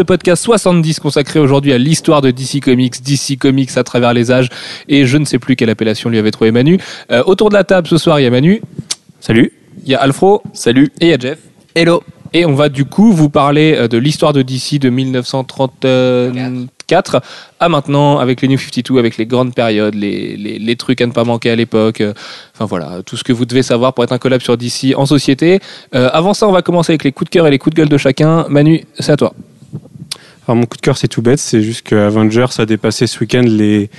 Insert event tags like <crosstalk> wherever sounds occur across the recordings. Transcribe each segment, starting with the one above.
Le podcast 70 consacré aujourd'hui à l'histoire de DC Comics, DC Comics à travers les âges, et je ne sais plus quelle appellation lui avait trouvé Manu. Euh, autour de la table ce soir, il y a Manu. Salut. Il y a Alfro. Salut. Et il y a Jeff. Hello. Et on va du coup vous parler euh, de l'histoire de DC de 1934 à maintenant, avec les New 52, avec les grandes périodes, les, les, les trucs à ne pas manquer à l'époque. euh, Enfin voilà, tout ce que vous devez savoir pour être un collab sur DC en société. Euh, avant ça, on va commencer avec les coups de cœur et les coups de gueule de chacun. Manu, c'est à toi. Mon coup de cœur c'est tout bête, c'est juste que Avengers a dépassé ce week-end les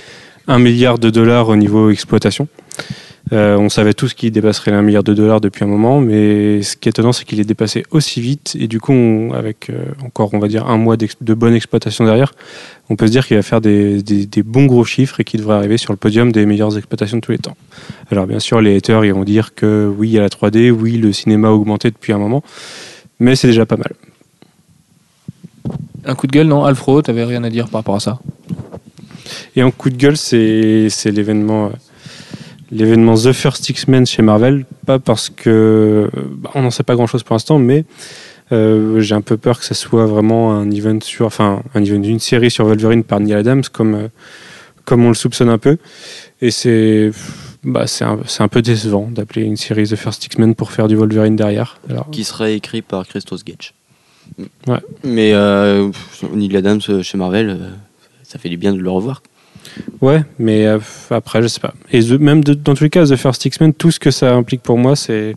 1 milliard de dollars au niveau exploitation. Euh, on savait tous qu'il dépasserait les 1 milliard de dollars depuis un moment, mais ce qui est étonnant c'est qu'il est dépassé aussi vite et du coup avec euh, encore on va dire un mois de bonne exploitation derrière, on peut se dire qu'il va faire des, bons gros chiffres et qu'il devrait arriver sur le podium des meilleures exploitations de tous les temps. Alors bien sûr les haters vont dire que oui il y a la 3D, oui le cinéma a augmenté depuis un moment, mais c'est déjà pas mal. Un coup de gueule, non Alfro, t'avais rien à dire par rapport à ça Et en coup de gueule, c'est c'est l'événement euh, l'événement The First X-Men chez Marvel. Pas parce que bah, on n'en sait pas grand-chose pour l'instant, mais euh, j'ai un peu peur que ça soit vraiment un event sur, enfin un event d'une série sur Wolverine par Neil Adams, comme euh, comme on le soupçonne un peu. Et c'est bah, c'est un, c'est un peu décevant d'appeler une série The First X-Men pour faire du Wolverine derrière. Alors, qui serait écrit par Christos Gage. Ouais. Mais euh, Neil Adams euh, chez Marvel, euh, ça fait du bien de le revoir. Ouais, mais euh, après, je sais pas. Et The- même de- dans tous les cas, The First X-Men, tout ce que ça implique pour moi, c'est.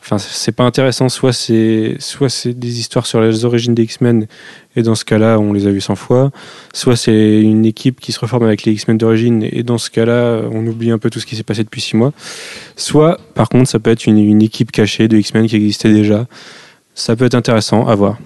Enfin, c'est pas intéressant. Soit c'est soit c'est des histoires sur les origines des X-Men, et dans ce cas-là, on les a vus 100 fois. Soit c'est une équipe qui se reforme avec les X-Men d'origine, et dans ce cas-là, on oublie un peu tout ce qui s'est passé depuis 6 mois. Soit, par contre, ça peut être une, une équipe cachée de X-Men qui existait déjà. Ça peut être intéressant à voir.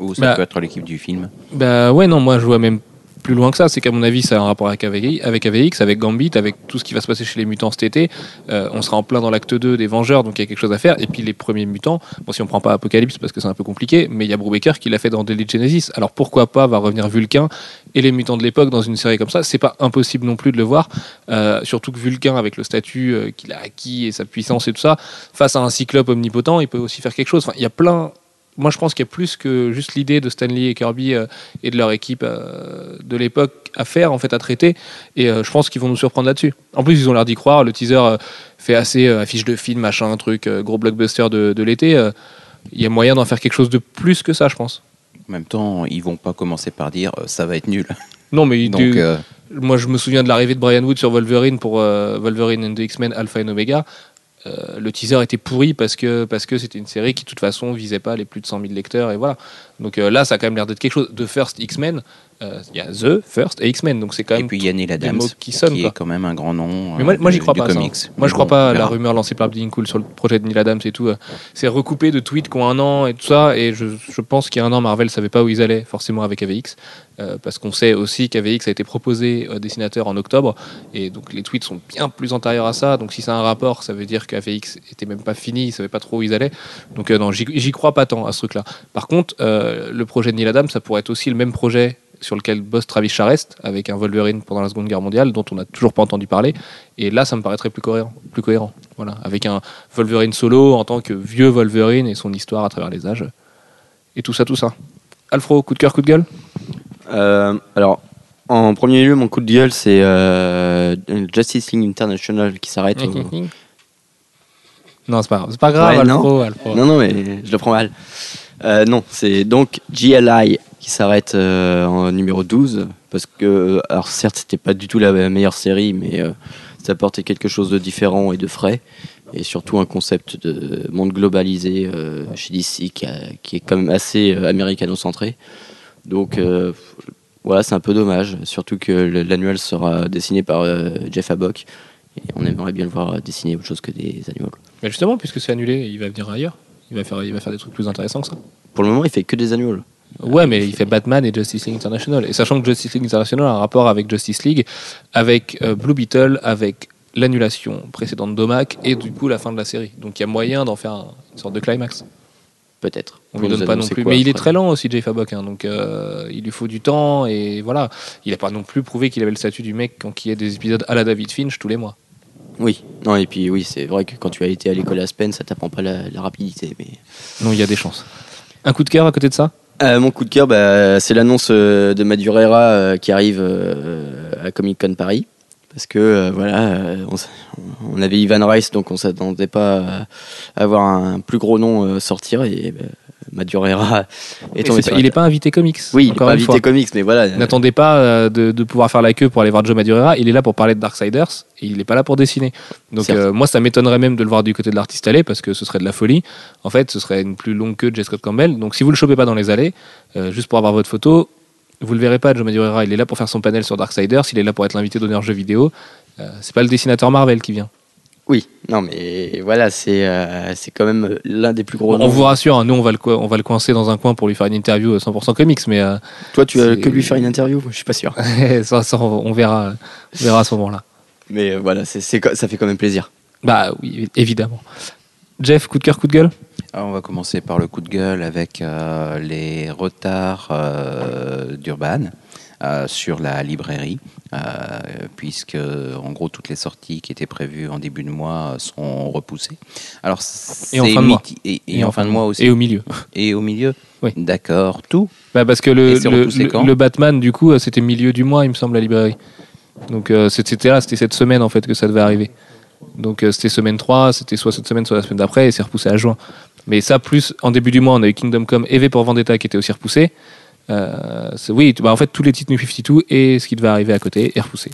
Ou ça Bah. peut être l'équipe du film. Bah ouais, non, moi je vois même plus loin que ça. C'est qu'à mon avis, ça a un rapport avec avec, AVX, avec Gambit, avec tout ce qui va se passer chez les mutants cet été. Euh, on sera en plein dans l'acte 2 des Vengeurs, donc il y a quelque chose à faire. Et puis les premiers mutants, bon, si on prend pas Apocalypse parce que c'est un peu compliqué, mais il y a Brubaker qui l'a fait dans Daily Genesis. Alors pourquoi pas va revenir Vulcain et les mutants de l'époque dans une série comme ça? C'est pas impossible non plus de le voir. Euh, surtout que Vulcain, avec le statut euh, qu'il a acquis et sa puissance et tout ça, face à un cyclope omnipotent, il peut aussi faire quelque chose. Enfin, il y a plein. Moi, je pense qu'il y a plus que juste l'idée de Stanley et Kirby euh, et de leur équipe euh, de l'époque à faire, en fait, à traiter. Et euh, je pense qu'ils vont nous surprendre là-dessus. En plus, ils ont l'air d'y croire. Le teaser fait assez affiche de film, machin, truc, euh, gros blockbuster de, de l'été. Il y a moyen d'en faire quelque chose de plus que ça, je pense. En même temps, ils vont pas commencer par dire ça va être nul. <laughs> Non, mais Donc, du- moi, je me souviens de l'arrivée de Brian Wood sur Wolverine pour Wolverine and the X-Men Alpha et Omega. Euh, le teaser était pourri parce que parce que c'était une série qui de toute façon visait pas les plus de 100 000 lecteurs et voilà. Donc euh, là, ça a quand même l'air d'être quelque chose. The First X-Men, euh, il y a The First et X-Men, donc c'est quand et même puis il y a Neil Adams, mots qui quoi. est quand même un grand nom. Mais moi, euh, moi j'y crois pas. hein. Moi, Mais je crois bon, pas on à la rumeur lancée par Bleeding Cool sur le projet de Neil Adams et tout. euh, C'est recoupé de tweets qui ont un an et tout ça. Et je, je pense qu'il y a un an, Marvel savait pas où ils allaient forcément avec AVX, parce qu'on sait aussi qu'AVX a été proposé euh, dessinateur en octobre, et donc les tweets sont bien plus antérieurs à ça. Donc si c'est un rapport, ça veut dire qu'AVX était même pas fini, ils savaient pas trop où ils allaient. Donc non, j'y crois pas tant à ce truc-là. Par contre, le projet de Neil Adams, ça pourrait être aussi le même projet sur lequel bosse Travis Charest avec un Wolverine pendant la Seconde Guerre mondiale dont on n'a toujours pas entendu parler et là ça me paraîtrait plus cohérent plus cohérent voilà avec un Wolverine solo en tant que vieux Wolverine et son histoire à travers les âges et tout ça tout ça Alfro coup de cœur coup de gueule? Euh, alors, en premier lieu, mon coup de gueule, c'est euh, Justice League International qui s'arrête. au- <laughs> non c'est pas pas grave Ouais, non. Alfro, Alfro. Non, non, mais je le prends mal. Euh, non, c'est donc GLI qui s'arrête euh, en numéro 12. Parce que, alors certes, c'était pas du tout la meilleure série, mais euh, ça apportait quelque chose de différent et de frais. Et surtout un concept de monde globalisé euh, chez DC qui, a- qui est quand même assez euh, américano-centré. Donc euh, voilà, c'est un peu dommage. Surtout que l'annuel sera dessiné par euh, Jeff Abbock. Et on aimerait bien le voir dessiner autre chose que des annuels. mais justement puisque c'est annulé il va venir ailleurs il va faire il va faire des trucs plus intéressants que ça Pour le moment, il fait que des annuels. Ouais, mais il fait Batman et Justice League International. Et sachant que Justice League International a un rapport avec Justice League, avec euh, Blue Beetle, avec l'annulation précédente d'Omac et du coup la fin de la série. Donc il y a moyen d'en faire un- une sorte de climax. Peut-être. On Pour lui donne pas non plus. quoi mais il est très lent aussi, Jay Fabok. hein, donc euh, il lui faut du temps et voilà. Il n'a pas non plus prouvé qu'il avait le statut du mec quand il y a des épisodes à la David Finch tous les mois. Oui, non, et puis oui, c'est vrai que quand tu as été à l'école Aspen, ça t'apprend pas la, la rapidité. Mais... Non, il y a des chances. Un coup de cœur à côté de ça? Euh, mon coup de cœur, bah, c'est l'annonce euh, de Madureira euh, qui arrive à Comic Con Paris. Parce que voilà, on, avait Ivan Rice, donc on s'attendait pas à avoir un plus gros nom sortir. Bah, Madureira est tombé c'est sur pas- il n'est pas invité comics. Oui, il est encore pas fois. invité comics, mais voilà. N'attendez pas euh, de, de pouvoir faire la queue pour aller voir Joe Madureira. Il est là pour parler de Darksiders et il n'est pas là pour dessiner. Donc euh, moi, ça m'étonnerait même de le voir du côté de l'artiste allée parce que ce serait de la folie. En fait, ce serait une plus longue queue de J. Scott Campbell. Donc si vous le chopez pas dans les allées, euh, juste pour avoir votre photo, vous le verrez pas, Joe Madureira. Il est là pour faire son panel sur Darksiders. Il est là pour être l'invité d'honneur jeu vidéo. Euh, c'est pas le dessinateur Marvel qui vient. Oui, non, mais voilà, c'est euh, c'est quand même l'un des plus gros on noms. vous rassure, hein, nous on va, le, on va le coincer dans un coin pour lui faire une interview euh, 100% comics, mais euh, Toi, tu as c'est- que lui faire une interview Je suis pas sûr. <laughs> ça, ça, on verra, on verra à ce moment-là. Mais euh, voilà, c'est ça fait quand même plaisir. Bah oui, évidemment. Jeff, coup de cœur, coup de gueule? Alors, on va commencer par le coup de gueule avec euh, les retards euh, d'Urban euh, sur la librairie, euh, puisque en gros toutes les sorties qui étaient prévues en début de mois sont repoussées. Alors, Et en fin de mois. Et, et en fin de mois aussi. Et au milieu. <laughs> Et au milieu Oui. D'accord, tout. Bah parce que le, le, Batman, du coup, euh, c'était milieu du mois, il me semble, la librairie. Donc euh, c'était là, c'était cette semaine en fait que ça devait arriver. Donc euh, c'était semaine 3, c'était soit cette semaine, soit la semaine d'après, et c'est repoussé à juin. Mais ça, plus en début du mois, on a eu Kingdom Come et V pour Vendetta qui était aussi repoussé. Euh, oui, bah, en fait, tous les titres New 52 et ce qui devait arriver à côté est repoussé.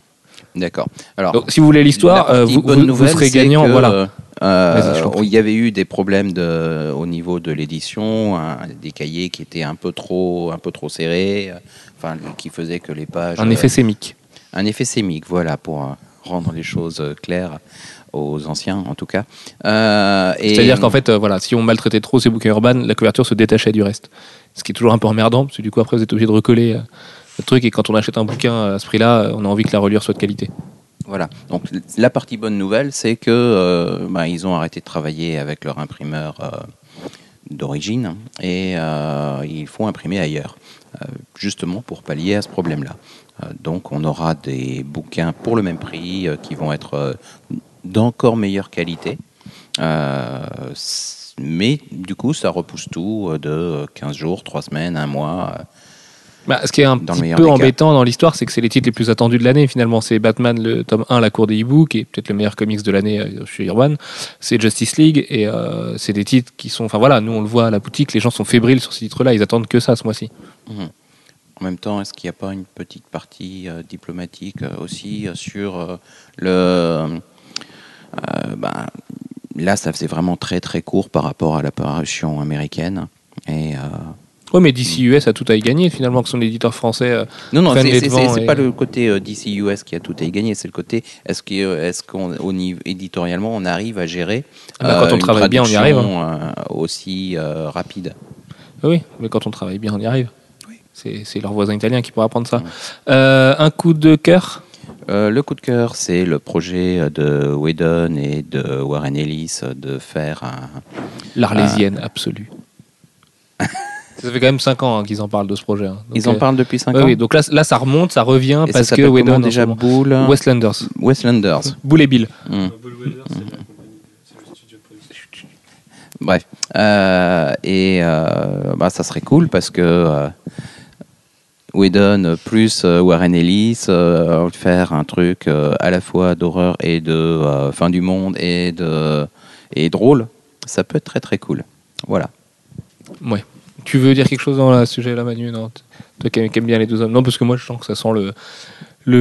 D'accord. Alors, Donc si vous voulez l'histoire, euh, vous, vous- serez gagnant. voilà. euh, il y avait eu des problèmes de, au niveau de l'édition, hein, des cahiers qui étaient un peu trop, un peu trop serrés, enfin, qui faisaient que les pages. Un effet sémique. un effet sémique, voilà, pour rendre les choses claires aux anciens, en tout cas. Euh, et- C'est-à-dire qu'en fait, euh, voilà, si on maltraitait trop ces bouquins urbains, la couverture se détachait du reste. Ce qui est toujours un peu emmerdant, parce que du coup, après, vous êtes obligé de recoller euh, le truc. Et quand on achète un bouquin à ce prix-là, on a envie que la reliure soit de qualité. Voilà. Donc la partie bonne nouvelle, c'est que bah, ils ont arrêté de travailler avec leur imprimeur d'origine et ils font imprimer ailleurs, justement pour pallier à ce problème-là. Donc on aura des bouquins pour le même prix qui vont être d'encore meilleure qualité. Euh, mais du coup, ça repousse tout euh, de 15 jours, 3 semaines, 1 mois. euh, Bah, ce qui est un petit peu embêtant dans l'histoire, c'est que c'est les titres les plus attendus de l'année. Finalement, c'est Batman, le tome 1, La Cour des Hiboux, qui est peut-être le meilleur comics de l'année euh, chez Urban. C'est Justice League, et euh, c'est des titres qui sont. Enfin voilà, nous on le voit à la boutique, les gens sont fébriles sur ces titres-là, ils attendent que ça ce mois-ci. En même temps, est-ce qu'il n'y a pas une petite partie euh, diplomatique euh, aussi euh, sur euh, le... euh, ben, là, ça faisait vraiment très très court par rapport à la parution américaine. Et, euh, Ouais, mais DC US a tout à y gagner finalement, que son éditeur français. euh, Non, non, c'est et- pas le côté euh, DC US qui a tout à y gagner, c'est le côté est-ce qu'on est qu'on au niveau éditorialement on arrive à gérer Ah bah, quand on une travaille bien, on y arrive, hein. euh, aussi euh, rapide? Oui, mais quand on travaille bien, on y arrive. C'est c'est leur voisin italien qui pourra prendre ça. Euh, un coup de cœur? Euh, le coup de cœur, c'est le projet de Whedon et de Warren Ellis de faire un, L'Arlésienne <laughs> absolue. ça fait quand même 5 ans hein, qu'ils en parlent de ce projet. hein. Donc, Ils en euh, parlent depuis 5 ouais, ans oui, donc là, là, ça remonte, ça revient Et ça parce que Whedon. déjà Bull Westlanders. Westlanders. <laughs> Boule et Bill. Hmm. Bref. Euh, et euh, bah, ça serait cool parce que euh, Whedon plus euh, Warren Ellis euh, faire un truc euh, à la fois d'horreur et de euh, fin du monde et de et drôle, ça peut être très très cool. Voilà. Ouais. Tu veux dire quelque chose dans le sujet là, Manu? Non Toi qui aimes bien les deux hommes. Non, parce que moi, je sens que ça sent le,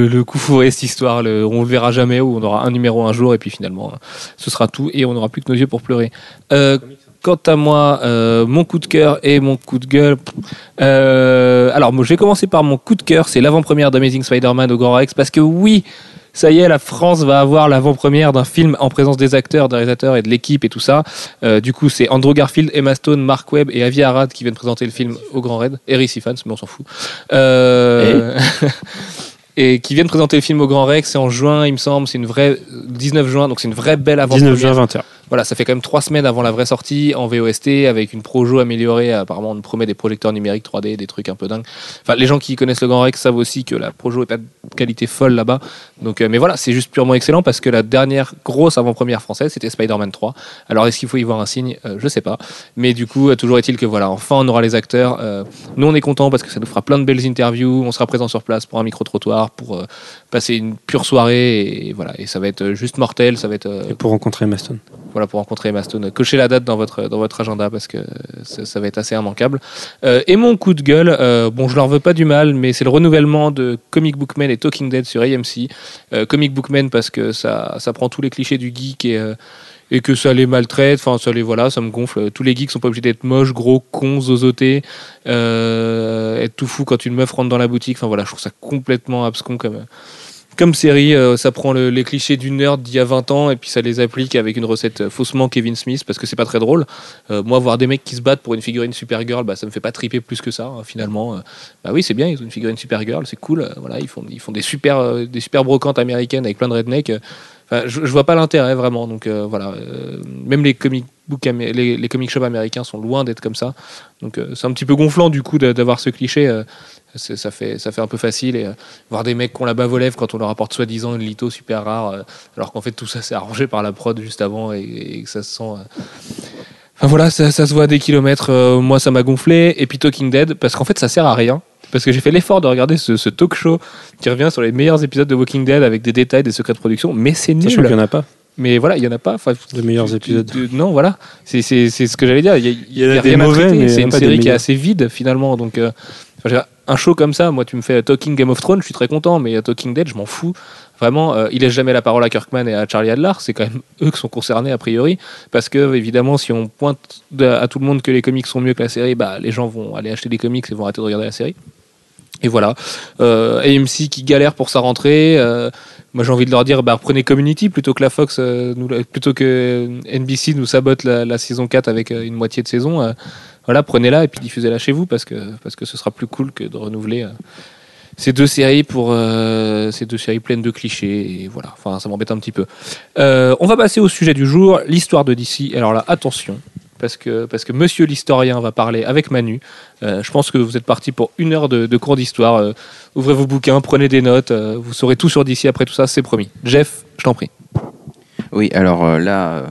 le, coup fourré, cette histoire. Le, on le verra jamais, ou on aura un numéro un jour, et puis finalement, ce sera tout, et on n'aura plus que nos yeux pour pleurer. Euh, quant à moi, euh, mon coup de cœur et mon coup de gueule. Euh, alors, moi, je vais commencer par mon coup de cœur. C'est l'avant-première d'Amazing Spider-Man au Grand Rex, parce que oui. Ça y est, la France va avoir l'avant-première d'un film en présence des acteurs, des réalisateurs et de l'équipe et tout ça. Euh, du coup, c'est Andrew Garfield, Emma Stone, Mark Webb et Avi Arad qui viennent présenter le film au Grand Raid. Et Ifans, mais on s'en fout. Euh, <laughs> et qui viennent présenter le film au Grand Rex. C'est en juin, il me semble. C'est une vraie 19 juin, donc c'est une vraie belle 19 avant-première. juin 21. Voilà, ça fait quand même trois semaines avant la vraie sortie en VOST avec une projo améliorée. Apparemment, on nous promet des projecteurs numériques 3D, des trucs un peu dingues. Enfin, les gens qui connaissent le Grand Rex savent aussi que la projo est pas de qualité folle là-bas. Donc, euh, mais voilà, c'est juste purement excellent parce que la dernière grosse avant-première française, c'était Spider-Man 3. Alors, est-ce qu'il faut y voir un signe? Euh, Je sais pas. Mais du coup, euh, toujours est-il que voilà, enfin, on aura les acteurs. Euh, nous, on est content parce que ça nous fera plein de belles interviews. On sera présent sur place pour un micro-trottoir, pour euh, passer une pure soirée. Et voilà, et ça va être juste mortel. Ça va être Et pour rencontrer Maston. Voilà pour rencontrer Mastone. Cochez la date dans votre dans votre agenda parce que ça, ça va être assez immanquable. Euh, et mon coup de gueule, euh, bon, je leur veux pas du mal, mais c'est le renouvellement de Comic Book Man et Talking Dead sur AMC. Euh, Comic Book Man parce que ça ça prend tous les clichés du geek et euh, et que ça les maltraite, enfin ça les voilà, ça me gonfle. Tous les geeks sont pas obligés d'être moches, gros, cons, zozotés, euh, être tout fou quand une meuf rentre dans la boutique. Enfin voilà, je trouve ça complètement abscon comme comme série, euh, ça prend le- les clichés du nerd d'il y a 20 ans et puis ça les applique avec une recette euh, faussement Kevin Smith parce que c'est pas très drôle. Euh, moi, voir des mecs qui se battent pour une figurine Supergirl, bah, ça me fait pas triper plus que ça hein, finalement. Bah oui, c'est bien, ils ont une figurine Supergirl, c'est cool. Voilà, ils font, ils font des super, des super brocantes américaines avec plein de rednecks. Je, je vois pas l'intérêt vraiment. Donc voilà, même les comic les, les comic shops américains sont loin d'être comme ça. Donc euh, c'est un petit peu gonflant du coup d'a- d'avoir ce cliché. euh, ça fait ça fait un peu facile et euh, voir des mecs qui ont la bave aux lèvres quand on leur apporte soi-disant une litho super rare, alors qu'en fait tout ça c'est arrangé par la prod juste avant et, et que ça se sent. Enfin voilà, ça, ça se voit à des kilomètres. moi, ça m'a gonflé. Et puis Talking Dead, parce qu'en fait, ça sert à rien. Parce que j'ai fait l'effort de regarder ce, ce talk show qui revient sur les meilleurs épisodes de Walking Dead avec des détails, des secrets de production. Mais c'est nul. Sachant qu'il n'y en a pas Mais voilà, il y en a pas. Enfin, de meilleurs épisodes. non, voilà. C'est ce que j'allais dire. Il y a, y y rien à mauvais, traiter. mais C'est une série qui est assez vide finalement. Donc, euh, un show comme ça, moi, tu me fais Talking Game of Thrones, je suis très content. Mais euh, Talking Dead, je m'en fous. Vraiment, euh, il laisse jamais la parole à Kirkman et à Charlie Adler. C'est quand même <laughs> eux qui sont concernés a priori, parce que évidemment, si on pointe à tout le monde que les comics sont mieux que la série, bah, les gens vont aller acheter des comics et vont arrêter de regarder la série. Et voilà. Euh, AMC qui galère pour sa rentrée. euh, moi, j'ai envie de leur dire, bah, reprenez Community plutôt que la Fox, euh, nous, plutôt que NBC nous sabote la, saison 4 avec euh, une moitié de saison. euh, voilà, prenez-la et puis diffusez-la chez vous parce que, parce que ce sera plus cool que de renouveler euh, ces deux séries pour euh, ces deux séries pleines de clichés. Voilà, enfin, ça m'embête un petit peu. Euh, on va passer au sujet du jour, l'histoire de DC. Alors là, attention. Parce que, parce que monsieur l'historien va parler avec Manu. Euh, je pense que vous êtes parti pour une heure de, de cours d'histoire. Euh, ouvrez vos bouquins, prenez des notes. euh, vous saurez tout sur DC après tout ça, c'est promis. Jeff, je t'en prie. Oui, alors euh, là, euh,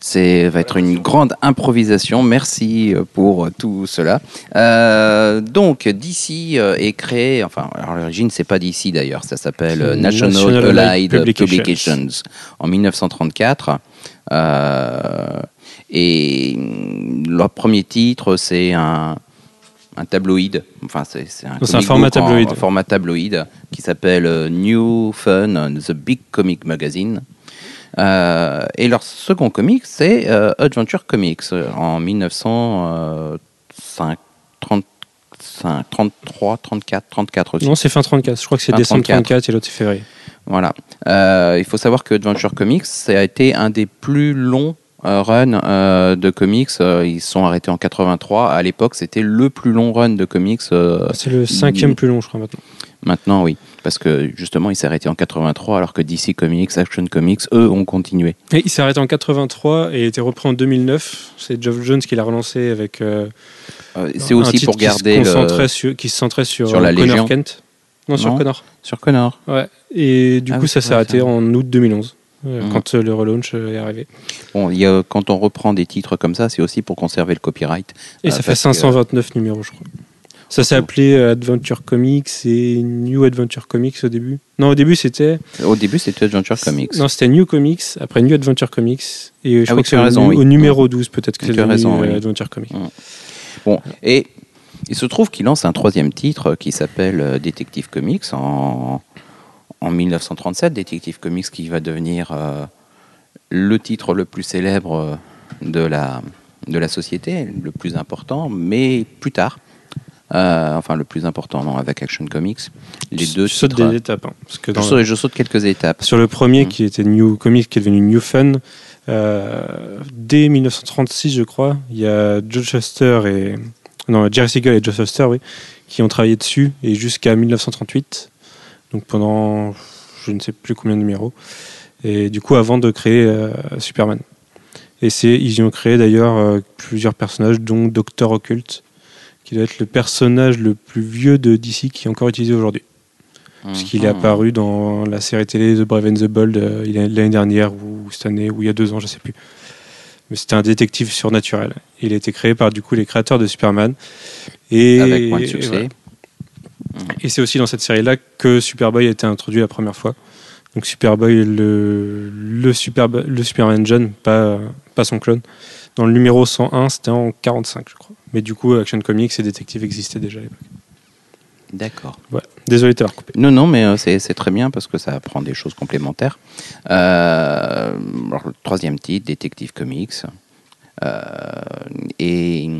c'est va être une grande improvisation. Merci pour tout cela. Euh, donc, DC est créé, enfin, alors, à l'origine, c'est pas DC d'ailleurs, ça s'appelle National, National Allied Allied Publications. Publications. en 1934. Euh, et mm, leur premier titre, c'est un, un tabloïd. Enfin, c'est un, format book en- tabloïd. en format tabloïd qui s'appelle euh, New Fun, The Big Comic Magazine. Euh, et leur second comic, c'est euh, Adventure Comics euh, en 1935, 33, 34, 34 aussi. Non, c'est fin 34. Je crois que c'est décembre 34. 34 et l'autre c'est février. Voilà. Euh, il faut savoir que Adventure Comics, ça a été un des plus longs euh, runs euh, de comics. Euh, ils sont arrêtés en 83. À l'époque, c'était le plus long run de comics. C'est le cinquième plus long, je crois, maintenant. maintenant, oui. Parce que justement, il s'est arrêté en 83, alors que DC Comics, Action Comics, eux, ont continué. Et il s'est arrêté en 83 et a été repris en 2009. C'est Geoff Jones qui l'a relancé avec. euh, Euh, c'est aussi titre pour qui se garder le... sur, qui se centrait sur, sur la Connor Légion. Kent. Non, sur. Connor. sur Connor. Ouais. Et du Ah coup, oui, ça s'est arrêté ça. en août 2011, euh, Mhm. quand euh, le relaunch euh, est arrivé. Bon, y a, quand on reprend des titres comme ça, c'est aussi pour conserver le copyright. Et Ah, ça fait parce que- 529 numéros, je crois. Ça s'est appelé euh, Adventure Comics et New Adventure Comics au début. Non, au début c'était. Au début, c'était Adventure Comics. Non, c'était New Comics, après New Adventure Comics. Et je Ah crois oui, que tu as c'est au, oui. au numéro 12, peut-être que c'est raison, euh, oui. Adventure Comics. Bon, et il se trouve qu'il lance un troisième titre qui s'appelle euh, Detective Comics en, en 1937. Detective Comics qui va devenir euh, le titre le plus célèbre euh, de la, de la société, le plus important, mais plus tard. Euh, enfin, le plus important, non, avec Action Comics. Les Tu deux sautes titres. des étapes. hein, parce que je, dans saute, je saute quelques étapes. Sur le premier, Mm. qui était New Comics, qui est devenu New Fun, euh, dès 1936, je crois, il y a Joe Shuster et. Non, Jerry Siegel et Joe Shuster, oui, qui ont travaillé dessus, et jusqu'à 1938, donc pendant je ne sais plus combien de numéros, et du coup, avant de créer euh, Superman. Et c'est, ils y ont créé d'ailleurs euh, plusieurs personnages, dont Docteur Occult, qui doit être le personnage le plus vieux de DC qui est encore utilisé aujourd'hui. Puisqu'il est Mhm. apparu dans la série télé The Brave and the Bold euh, l'année dernière, ou cette année, ou il y a deux ans, je sais plus. Mais c'était un détective surnaturel. Il a été créé par du coup les créateurs de Superman. Et, Avec moins de et succès. Et c'est aussi dans cette série-là que Superboy a été introduit la première fois. Donc Superboy, le, le, Superbo- le Superman jeune, pas, pas son clone. Dans le numéro 101, c'était en 45, je crois. Mais du coup, Action Comics et Détective existaient déjà à l'époque. D'accord. Désolé de t'avoir coupé. Non, non, mais euh, c'est très bien parce que ça apprend des choses complémentaires. Euh, alors, le troisième titre, Détective Comics. Euh, et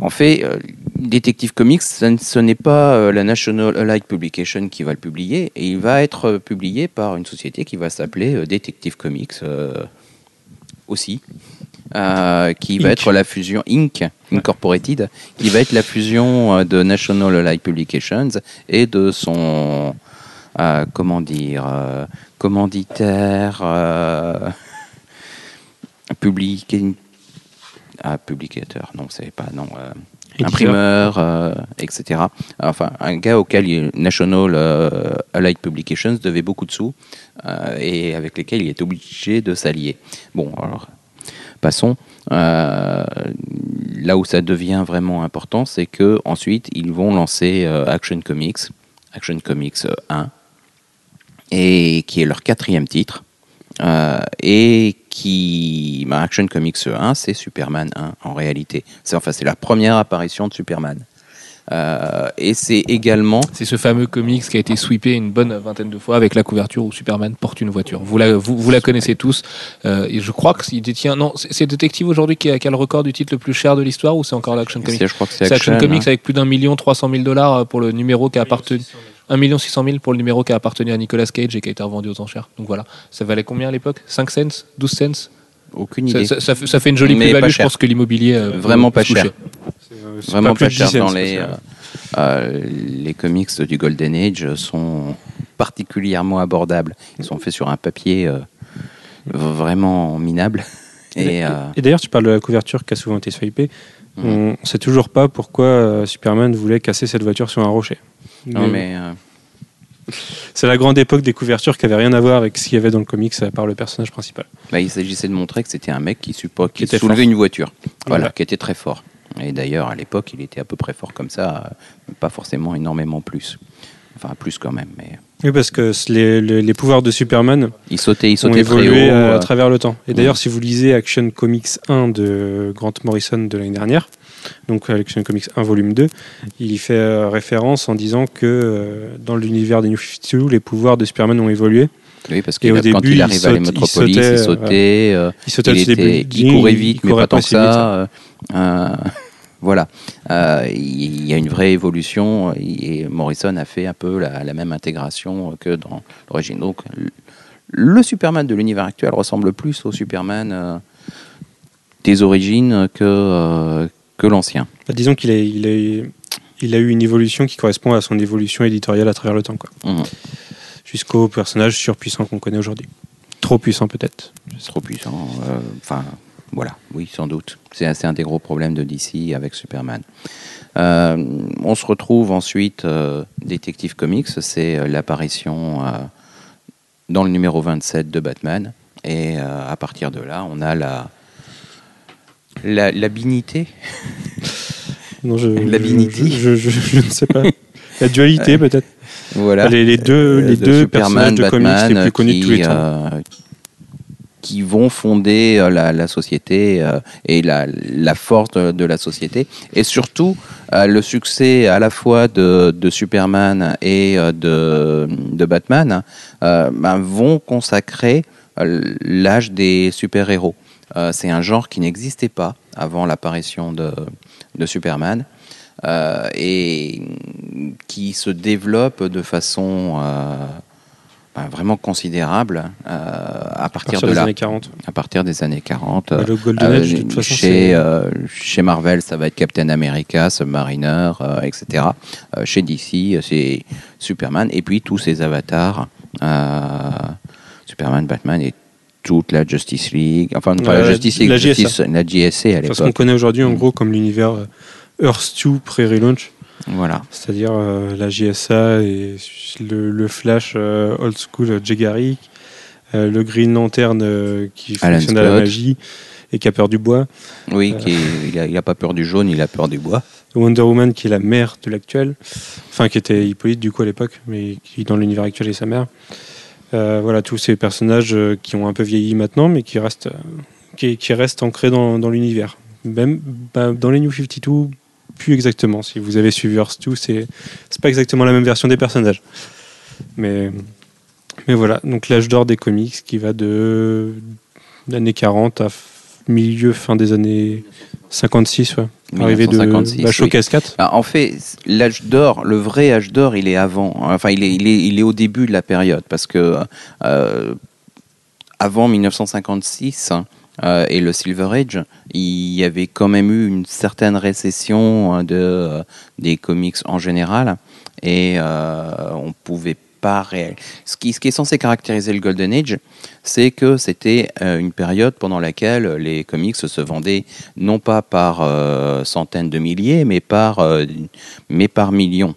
en fait, euh, Détective Comics, ce n'est pas euh, la National Allied Publication qui va le publier, et il va être euh, publié par une société qui va s'appeler euh, Detective Comics aussi. euh, qui va Inc. être la fusion Inc. Incorporated, qui va être la fusion de National Allied Publications et de son euh, comment dire euh, commanditaire public ah, publicateur. Non c'est pas non euh, imprimeur euh, etc enfin un gars auquel National euh, Allied Publications devait beaucoup de sous et avec lesquels il est obligé de s'allier. Bon alors passons. Euh, là où ça devient vraiment important c'est que ensuite ils vont lancer euh, Action Comics Action Comics euh, 1 et qui est leur quatrième titre euh, et qui bah, Action Comics 1 c'est Superman 1 en réalité. C'est enfin c'est la première apparition de Superman et c'est également C'est ce fameux comics qui a été sweepé une bonne vingtaine de fois avec la couverture où Superman porte une voiture. Vous la, vous, vous la connaissez tous. Euh, et je crois qu'il détient. Non, c'est Détective aujourd'hui qui a, qui a le record du titre le plus cher de l'histoire ou c'est encore l'Action Comics? je crois que c'est Action Action, Comics hein. avec plus d'un million trois cent mille dollars pour le numéro qui a appartenu. 1 million 600 000 pour le numéro qui a appartenu à Nicolas Cage et qui a été revendu aux enchères. Donc voilà, ça valait combien à l'époque? 5 cents? 12 cents? Aucune ça, idée ça- ça fait, ça fait une jolie plus-value, je pense que l'immobilier. euh, Vraiment pas cher. C'est vraiment pas cher 10 cents, dans les euh, euh, les comics du Golden Age sont particulièrement abordables ils sont faits sur un papier euh, vraiment minable et euh, Et d'ailleurs, tu parles de la couverture qui a souvent été swipée. Mhm. On ne sait toujours pas pourquoi euh, Superman voulait casser cette voiture sur un rocher. non mais euh, <laughs> C'est la grande époque des couvertures qui avait rien à voir avec ce qu'il y avait dans le comics à part le personnage principal. Bah, il s'agissait de montrer que c'était un mec qui, qui soulevait fort. une voiture. Voilà, qui était très fort. Et d'ailleurs, à l'époque, il était à peu près fort comme ça, euh, pas forcément énormément plus. Enfin, plus quand même, mais Oui, parce que les, les- les pouvoirs de Superman il sautait, il ont sautait très haut. évolué à, euh, travers le temps. Et ouais. d'ailleurs, si vous lisez Action Comics 1 de Grant Morrison de l'année dernière, donc Action Comics 1 volume 2, il y fait euh, référence en disant que euh, dans l'univers des New 52, les pouvoirs de Superman ont évolué. Oui, parce Et que au quand début, il il arrive à il métropolis, il sautait, sautait, euh, Il sautait était- il courait vite, mais courait pas tant que ça. euh, euh, voilà. Euh, il y a une vraie évolution et Morrison a fait un peu la, la même intégration que dans l'origine. Donc, le- Superman de l'univers actuel ressemble plus au Superman euh, des origines que, euh, que l'ancien. Bah, disons qu'il a, il a, il a eu une évolution qui correspond à son évolution éditoriale à travers le temps. Quoi. Mhm. Jusqu'au personnage surpuissant qu'on connaît aujourd'hui. Trop puissant peut-être. C'est trop puissant. euh, Enfin, voilà, oui, sans doute. C'est un des gros problèmes de DC avec Superman. Euh, on se retrouve ensuite, euh, Detective Comics, c'est euh, l'apparition dans le numéro 27 de Batman. Et à partir de là, on a la, la, la binité. <laughs> Non, je, La je- je, ne sais pas. La dualité <laughs> peut-être. Voilà. Les, les deux, Euh, les de deux Superman, personnages de comics les plus connus qui, de tous les temps. euh, qui vont fonder euh, la, la société et la, la force de, de la société. Et surtout, le succès à la fois de, de Superman et de, de Batman ben, vont consacrer l'âge des super-héros. Euh, C'est un genre qui n'existait pas avant l'apparition de, de Superman. euh, et qui se développe de façon euh, ben, vraiment considérable à À partir de des là, années 40. à partir des années 40. Bah, le Golden Age, de toute façon, chez, chez Marvel, ça va être Captain America, Submariner, etc. Chez DC, c'est Superman, et puis tous ces avatars, Superman, Batman et toute la Justice League, enfin pas la la- Justice League, la Justice- la JSA à Enfin, ce qu'on l'époque. connaît aujourd'hui, en gros, comme l'univers euh, Earth 2 pré-relaunch, Voilà. c'est-à-dire euh, la JSA et le, le Flash euh, old school Jay euh, le Green Lantern qui Alan fonctionne à la Scott. magie et qui a peur du bois, Oui, qui est- il, a, il a pas peur du jaune, il a peur du bois. Wonder Woman qui est la mère de l'actuel, enfin qui était Hippolyte du coup à l'époque, mais qui dans l'univers actuel est sa mère. Euh, voilà, tous ces personnages euh, qui ont un peu vieilli maintenant, mais qui restent, euh, qui, restent ancrés dans, l'univers. Même bah, dans les New 52, plus exactement. Si vous avez suivi Earth 2, c'est pas exactement la même version des personnages. Mais, mais voilà, donc l'âge d'or des comics qui va de années 40 à milieu, fin des années 56, ouais. Arrivée de 1956, oui. Showcase 4. En fait, l'âge d'or, le vrai âge d'or, il est avant. Enfin, il est, il, est, il est au début de la période. Parce que euh, avant 1956 euh, et le Silver Age, il y avait quand même eu une certaine récession euh, de, des comics en général. Et euh, on pouvait pas réel. Ce qui, ce qui est censé caractériser le Golden Age, c'est que c'était euh, une période pendant laquelle les comics se vendaient non pas par euh, centaines de milliers, mais par, euh, mais par millions.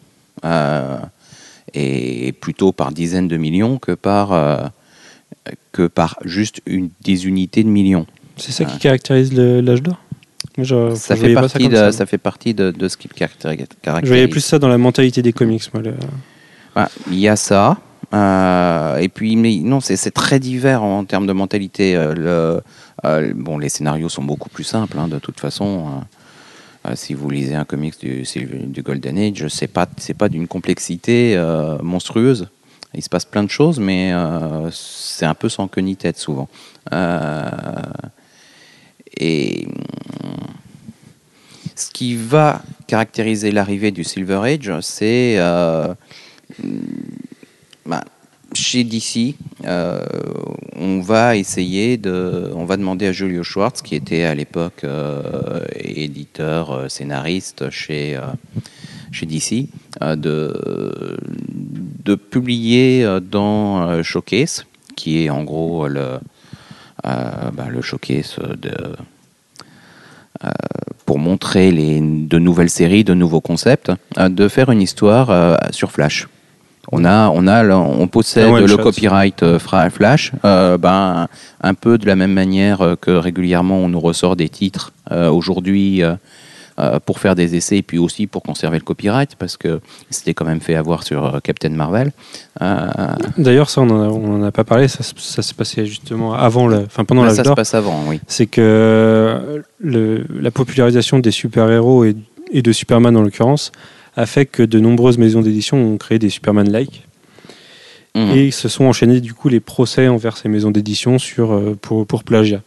Et plutôt par dizaines de millions que par, que par juste une, des unités de millions. C'est ça qui caractérise l'âge d'or? Je- ça, fait partie comme de, ça. ça. fait partie de, de ce qui caractérise. Je voyais plus ça dans la mentalité des comics, moi. le- Il y a ça. Euh, et puis, non, c'est très divers en, termes de mentalité. Euh, le- euh, bon, les scénarios sont beaucoup plus simples, hein, de toute façon. Si vous lisez un comics du, du Golden Age, c'est pas pas d'une complexité monstrueuse. Il se passe plein de choses, mais c'est un peu sans queue ni tête souvent. Et ce qui va caractériser l'arrivée du Silver Age, c'est bah, chez DC, euh, on va essayer de, on va demander à Julio Schwartz, qui était à l'époque euh, éditeur, euh, scénariste chez chez DC, de publier dans Showcase, qui est en gros le bah, le showcase de pour montrer les, de nouvelles séries, de nouveaux concepts, de faire une histoire sur Flash. On a, on a, on possède one le copyright euh, Flash, euh, ben un peu de la même manière euh, que régulièrement on nous ressort des titres euh, aujourd'hui euh, pour faire des essais et puis aussi pour conserver le copyright parce que c'était quand même fait avoir sur Captain Marvel. D'ailleurs, ça, on en a- pas parlé. Ça, se- ça s'est passé justement avant, le, enfin pendant là, l'âge ça se passe avant, oui. C'est que le- la popularisation des super-héros et, et de Superman en l'occurrence a fait que de nombreuses maisons d'édition ont créé des Superman-like Mhm. et se sont enchaînés du coup les procès envers ces maisons d'édition sur euh, pour, pour plagiat.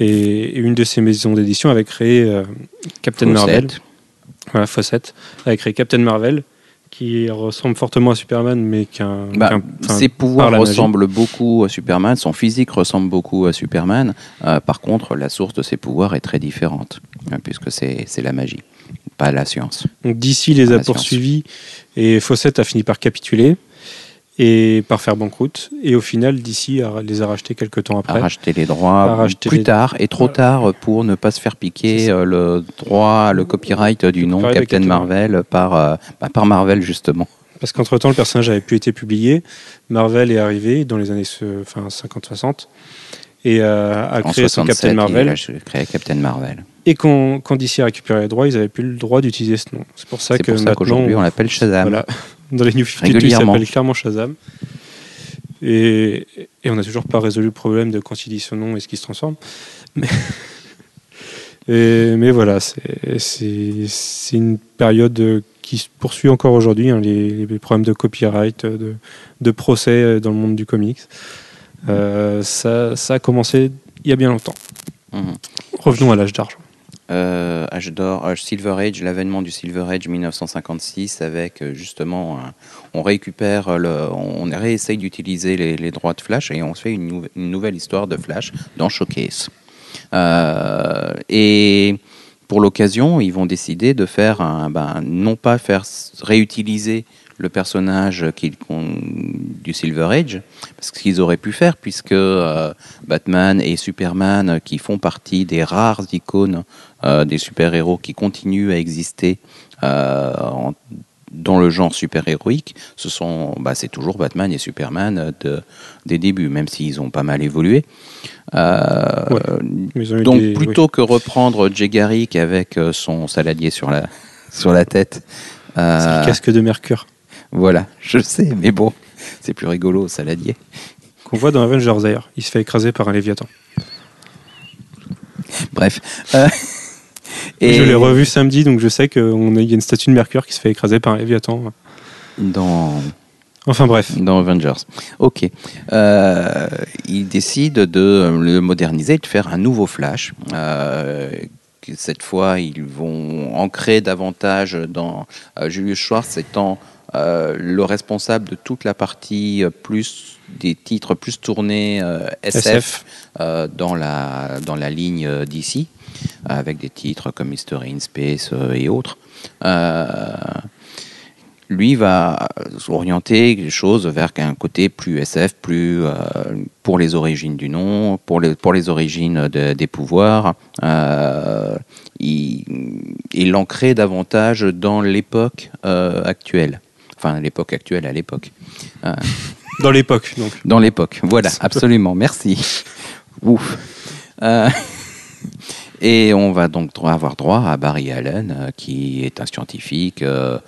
Et, et une de ces maisons d'édition avait créé euh, Captain Fawcett. Marvel, voilà Fawcett, avait créé Captain Marvel qui ressemble fortement à Superman mais qu'un Bah, ses pouvoirs ressemblent beaucoup à Superman, son physique ressemble beaucoup à Superman. Euh, par contre, la source de ses pouvoirs est très différente, hein, puisque c'est la magie, pas la science. Donc d'ici les a science. poursuivis et Fawcett a fini par capituler et par faire banqueroute. Et au final, d'ici les a rachetés quelques temps après. racheter les droits plus les- tard et trop tard pour ne pas se faire piquer euh, le droit, le copyright du nom copyright Captain Marvel par, euh, bah, par Marvel justement. Parce qu'entre-temps, le personnage avait pu été publié. Marvel est arrivé dans les années euh, enfin, 50-60 et euh, a En créé son 67, Captain il Marvel. a créé Captain Marvel. Et quand, quand DC a récupéré les droits, ils n'avaient plus le droit d'utiliser ce nom. C'est pour ça C'est que pour ça maintenant, qu'aujourd'hui on l'appelle Shazam. voilà, <laughs> dans les New 52, il s'appelle clairement Shazam. Et, et on n'a toujours pas résolu le problème de quand il dit son nom et ce qui se transforme. Mais, <laughs> et- mais voilà, c'est- une période qui se poursuit encore aujourd'hui, hein, les, les problèmes de copyright, de, de procès dans le monde du comics. Euh, ça, ça a commencé il y a bien longtemps. Mhm. Revenons à l'âge d'argent. Euh, Silver Age, l'avènement du Silver Age 1956 avec euh, justement, on récupère, euh, on réessaye d'utiliser les, droits de Flash et on se fait une, nou- une nouvelle histoire de Flash dans Showcase. Euh, et pour l'occasion, ils vont décider de faire ben, non pas faire réutiliser le personnage du Silver Age, parce qu'ils auraient pu faire, puisque Batman et Superman, qui font partie des rares icônes des super-héros qui continuent à exister euh, en- dans le genre super-héroïque, ce sont, bah, c'est toujours Batman et Superman euh, de, des débuts, même s'ils ont pas mal évolué. Euh, Ouais. Donc des- plutôt que reprendre Jay Garrick avec euh, son saladier sur la, sur la tête, c'est euh, le casque de Mercure voilà, je sais, mais bon, c'est plus rigolo saladier. qu'on voit dans Avengers d'ailleurs. Il se fait écraser par un Léviathan. Bref. Euh, Et... Je l'ai revu samedi, donc je sais qu'il y a une statue de Mercure qui se fait écraser par un Léviathan. dans Enfin bref. Dans Avengers. Ok. Euh, ils décident de le moderniser, de faire un nouveau Flash. Euh, cette fois, ils vont ancrer davantage dans euh, Julius Schwartz étant euh, le responsable de toute la partie plus des titres plus tournés euh, SF, SF. euh, dans la dans la ligne euh, d'ici avec des titres comme Mystery in Space euh, et autres. Euh, lui va orienter les choses vers un côté plus SF, plus euh, pour les origines du nom, pour les, pour les origines de- des pouvoirs. Il, il l'ancrait davantage dans l'époque actuelle. Enfin, l'époque actuelle à l'époque. Dans l'époque, donc. Dans l'époque, voilà, absolument, merci. Ouf. Euh, <laughs> et on va donc avoir droit à Barry Allen, euh, qui est un scientifique euh,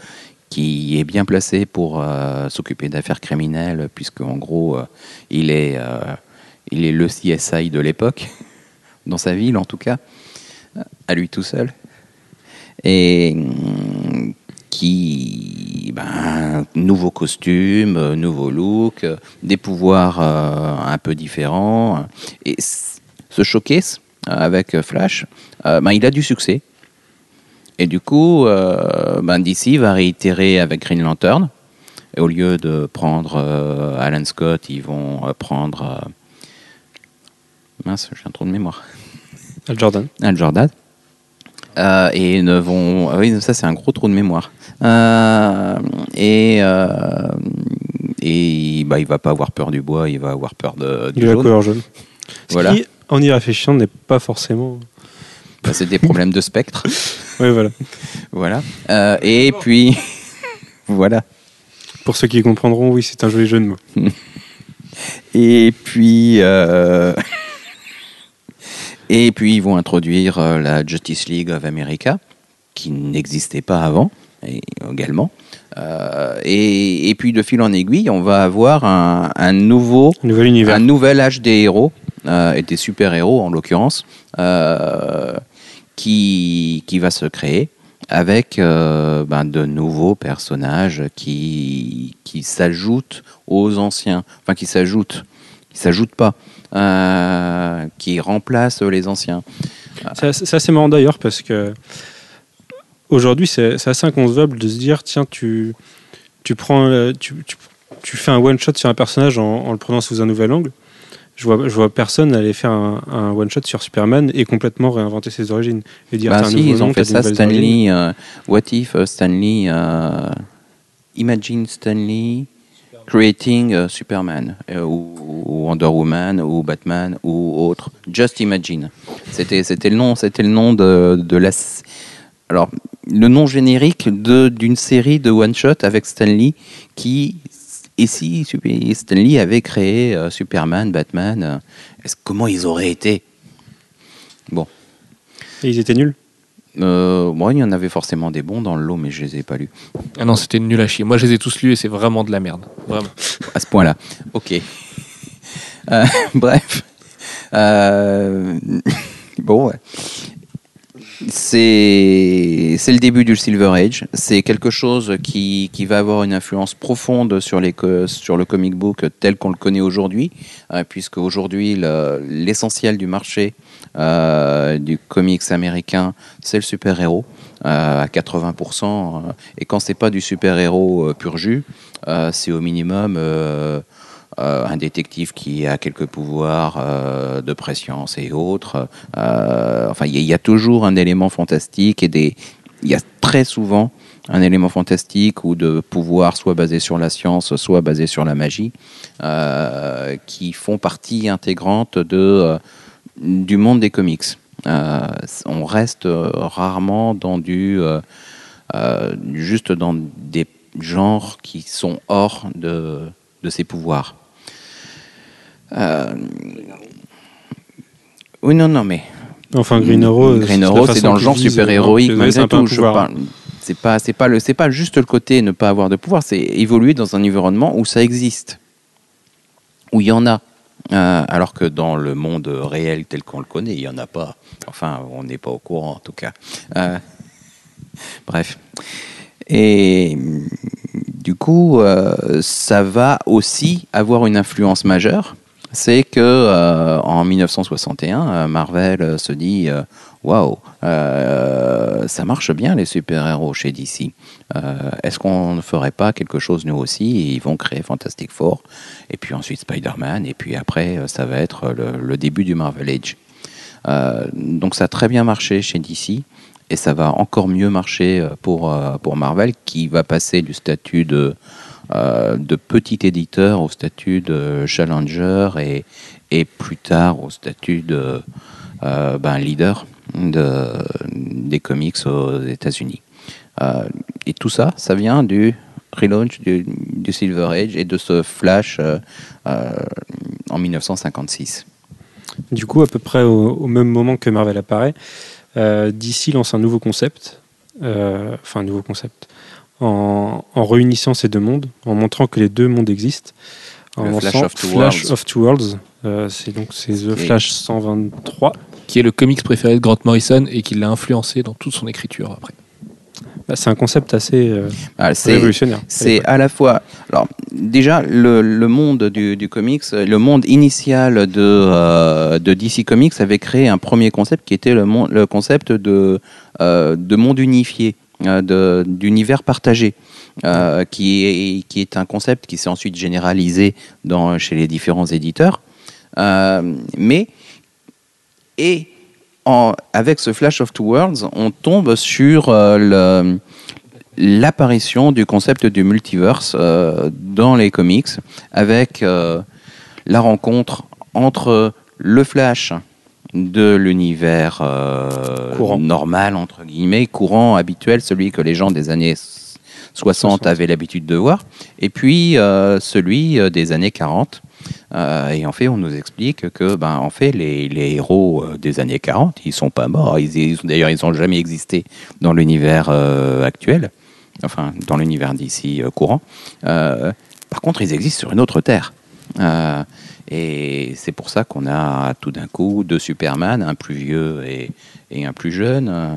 qui est bien placé pour euh, s'occuper d'affaires criminelles, puisque en gros, il, est, il est le CSI de l'époque, <laughs> dans sa ville en tout cas, à lui tout seul. Et hum, qui, ben, nouveau costume, nouveau look, des pouvoirs un peu différents. Et c- ce showcase euh, avec Flash, euh, ben, il a du succès. Et du coup, euh, ben, DC va réitérer avec Green Lantern. Et au lieu de prendre euh, Alan Scott, ils vont euh, prendre. euh, mince, j'ai un trou de mémoire. Al Jordan. Al Jordan. Euh, et ne vont. ah oui, ça c'est un gros trou de mémoire. Euh, et euh, et bah, il va pas avoir peur du bois, il va avoir peur de, du De la couleur jaune. Ce Voilà. qui, en y réfléchissant, n'est pas forcément. Bah, c'est des problèmes de spectre. <laughs> Oui, voilà. voilà. Euh, et puis <laughs> voilà. Pour ceux qui comprendront, oui, c'est un joli jeu de mots. <laughs> Et puis euh, et puis ils vont introduire euh, la Justice League of America qui n'existait pas avant et également. Euh, et, et puis de fil en aiguille, on va avoir un, un nouveau Un nouvel univers. un nouvel âge des héros, et des super-héros en l'occurrence, euh, qui, qui va se créer avec euh, ben, de nouveaux personnages qui, qui s'ajoutent aux anciens, enfin qui s'ajoutent, qui s'ajoutent pas, euh, qui remplacent les anciens. Assez, c'est marrant d'ailleurs parce que aujourd'hui, c'est assez inconcevable de se dire tiens, tu, tu, prends, euh, tu, tu, fais un one-shot sur un personnage en, en le prenant sous un nouvel angle. Je vois, je vois personne aller faire un, un one-shot sur Superman et complètement réinventer ses origines. Et dire Bah si, ils ont nom, fait ça. Stanley. euh, what if euh, Stanley. euh, imagine Stanley creating Superman, euh, ou, ou Wonder Woman, ou Batman, ou autre. Just imagine. C'était c'était le nom, c'était le nom de, de la. Alors, le nom générique de- d'une série de one-shot avec Stanley qui. Et si Super- Stanley avait créé euh, Superman, Batman, euh, est-ce- comment ils auraient été? Et ils étaient nuls? euh, bon, il y en avait forcément des bons dans le lot, mais je les ai pas lus. Ah non, c'était nul à chier. Moi, je les ai tous lus et c'est vraiment de la merde. Vraiment. <laughs> À ce point-là. Ok. Euh, <laughs> bref. Euh, <laughs> bon, ouais. C'est le début du Silver Age. C'est quelque chose qui, va avoir une influence profonde sur, le comic book tel qu'on le connaît aujourd'hui, euh, puisque aujourd'hui le- l'essentiel du marché euh, du comics américain, c'est le super-héros euh, à 80%. euh, et quand c'est pas du super-héros euh, pur jus, c'est au minimum euh, un détective qui a quelques pouvoirs euh, de préscience et autres. Euh, enfin, il y, a- toujours un élément fantastique et des. Il y a très souvent un élément fantastique ou de pouvoir soit basé sur la science, soit basé sur la magie, qui font partie intégrante de, du monde des comics. On reste rarement dans du juste dans des genres qui sont hors de, de ses pouvoirs. Euh, oui, non, non, mais Enfin, Green Arrow, Green Arrow, c'est dans le genre super-héroïque euh, malgré tout. Je parle- C'est pas, c'est pas le, c'est pas juste le côté ne pas avoir de pouvoir, c'est évoluer dans un environnement où ça existe, où il y en a. Euh, alors que dans le monde réel tel qu'on le connaît, il y en a pas. Enfin, on n'est pas au courant en tout cas. Euh, <laughs> bref. Et du coup, euh, ça va aussi avoir une influence majeure. C'est que euh, en 1961, euh, Marvel euh, se dit waouh, ça marche bien les super-héros chez DC. Est-ce qu'on ne ferait pas quelque chose nous aussi? Ils vont créer Fantastic Four, et puis ensuite Spider-Man, et puis après, ça va être le, début du Marvel Age. Donc ça a très bien marché chez DC. Et ça va encore mieux marcher pour, pour Marvel, qui va passer du statut de, euh, de petit éditeur au statut de challenger et, plus tard au statut de euh, ben, leader de, des comics aux États-Unis. Euh, et tout ça, ça vient du relaunch du, Silver Age et de ce flash en 1956. Du coup, à peu près au, au même moment que Marvel apparaît, DC lance un nouveau concept, enfin un nouveau concept, en, en réunissant ces deux mondes, en montrant que les deux mondes existent. En Le Flash of Two Flash Worlds. of Two Worlds. Euh, c'est donc c'est The Flash 123. Qui est le comics préféré de Grant Morrison et qui l'a influencé dans toute son écriture après. Bah, c'est un concept assez euh, Ah, c'est- révolutionnaire. C'est à la fois. Alors, déjà, le, le monde du, du comics, le monde initial de, euh, de DC Comics avait créé un premier concept qui était le, mon- le concept de, de monde unifié, d'univers partagé. euh, qui, est, qui est un concept qui s'est ensuite généralisé dans, chez les différents éditeurs. Euh, mais, et avec ce Flash of Two Worlds, on tombe sur euh, l'apparition du concept du multiverse euh, dans les comics avec euh, la rencontre entre le Flash de l'univers euh, normal, entre guillemets, courant, habituel, celui que les gens des années 60 avaient l'habitude de voir, et puis euh, celui euh, des années 40. Euh, et en fait, on nous explique que, ben, en fait, les, les héros des années 40, ils sont pas morts. Ils, ils- D'ailleurs, ils n'ont jamais existé dans l'univers actuel, enfin, dans l'univers d'ici courant. Par contre, ils existent sur une autre terre. Euh, et c'est pour ça qu'on a tout d'un coup deux Superman, un plus vieux et, un plus jeune, euh,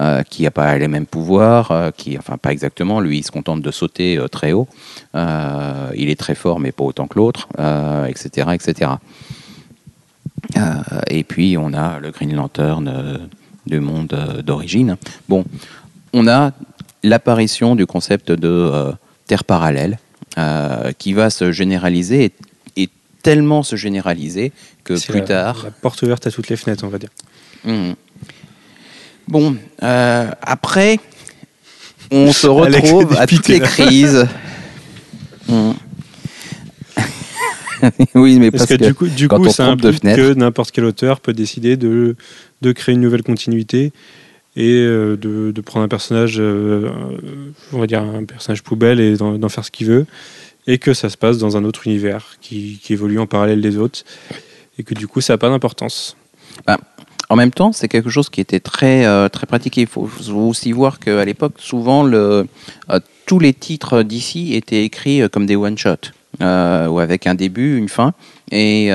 euh, qui n'a pas les mêmes pouvoirs, euh, qui, enfin pas exactement, lui il se contente de sauter très haut, il est très fort mais pas autant que l'autre, etc. etc. Et puis on a le Green Lantern du monde d'origine. Bon, on a l'apparition du concept de terre parallèle qui va se généraliser et tellement se généraliser que plus la- tard. La porte ouverte à toutes les fenêtres, on va dire. Mhm. Bon, euh, après, on se <laughs> retrouve à toutes les crises. Mhm. <laughs> oui, mais Parce parce, que, du coup, du coup ça implique que n'importe quel auteur peut décider de, de créer une nouvelle continuité et euh, de, de prendre un personnage, euh, on va dire un personnage poubelle et d'en faire ce qu'il veut, et que ça se passe dans un autre univers qui, évolue en parallèle des autres, et que du coup ça n'a pas d'importance. En même temps, c'est quelque chose qui était très, euh, très pratiqué. Il faut aussi voir qu'à l'époque, souvent, euh, tous les titres d'ici étaient écrits euh, comme des one-shots, euh, ou avec un début, une fin, et,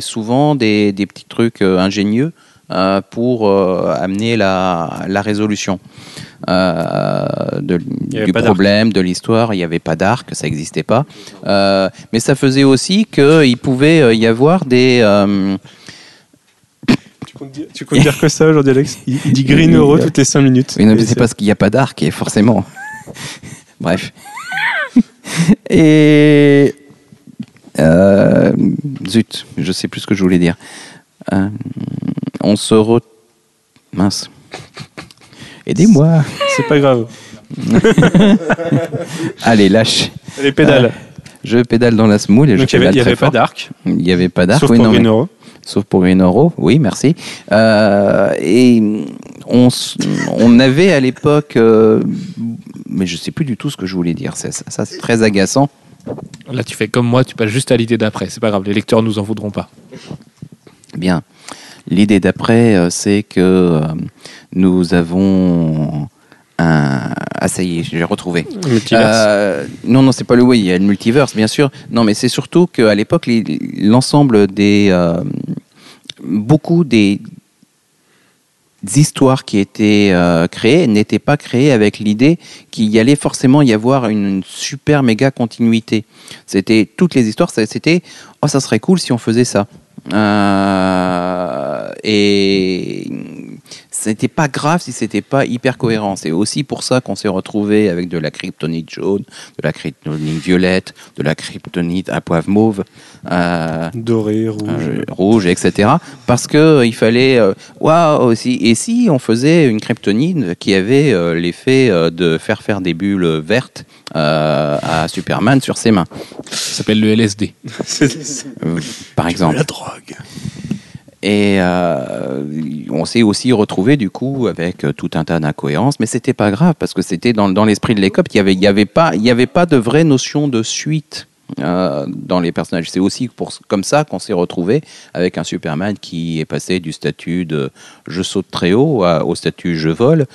souvent des, petits trucs ingénieux euh, pour euh, amener la, la résolution euh, de- du problème, de l'histoire. Il n'y avait pas d'arc, ça n'existait pas. Euh, mais ça faisait aussi qu'il pouvait y avoir des... euh, Tu comptes dire, tu comptes dire que ça aujourd'hui, Alex? <laughs> Il, il dit Green Euro toutes les 5 minutes. Oui, non, mais c'est parce qu'il n'y a pas d'arc, et forcément. <laughs> Bref. <laughs> et. euh, zut, je sais plus ce que je voulais dire. Euh, on se re... Mince. Aidez-moi. C'est pas grave. <laughs> Allez, lâche. Les pédales. Je pédale dans la semoule et Donc je il n'y avait, pédale y très avait pas fort. d'arc, Il n'y avait pas d'arc. sauf oui, pour non, mais- Green Euro. sauf pour Green Euro. Oui, merci. Euh, et on, s- on avait à l'époque, euh, mais je sais plus du tout ce que je voulais dire. Ça, ça- ça, c'est très agaçant. Là, tu fais comme moi, tu passes juste à l'idée d'après. C'est pas grave, les lecteurs nous en voudront pas. Bien. L'idée d'après, euh, c'est que euh, nous avons un. Ah, ça y est, j'ai retrouvé. Multiverse. Euh, non, non, c'est pas le oui, il y a le multiverse, bien sûr. Non, mais c'est surtout qu'à l'époque, l'ensemble des. euh, beaucoup des histoires qui étaient euh, créées n'étaient pas créées avec l'idée qu'il y allait forcément y avoir une, super méga continuité. C'était toutes les histoires, c'était oh ça serait cool si on faisait ça. Euh, et c'était pas grave si c'était pas hyper cohérent. C'est aussi pour ça qu'on s'est retrouvé avec de la kryptonite jaune, de la kryptonite violette, de la kryptonite à poivre mauve. Euh, Doré, rouge. euh, rouge, etc. Parce que euh, il fallait, euh, waouh, aussi. Et si on faisait une kryptonite qui avait euh, l'effet euh, de faire faire des bulles vertes euh, à Superman sur ses mains, Ça s'appelle le LSD. <laughs> euh, par exemple. drogue. Et euh, on s'est aussi retrouvé du coup avec euh, tout un tas d'incohérences, mais c'était pas grave parce que c'était dans, l'esprit de l'école. Il y avait, pas, il y avait pas de vraie notion de suite euh, dans les personnages. C'est aussi pour, comme ça qu'on s'est retrouvé avec un Superman qui est passé du statut de je saute très haut au statut je vole,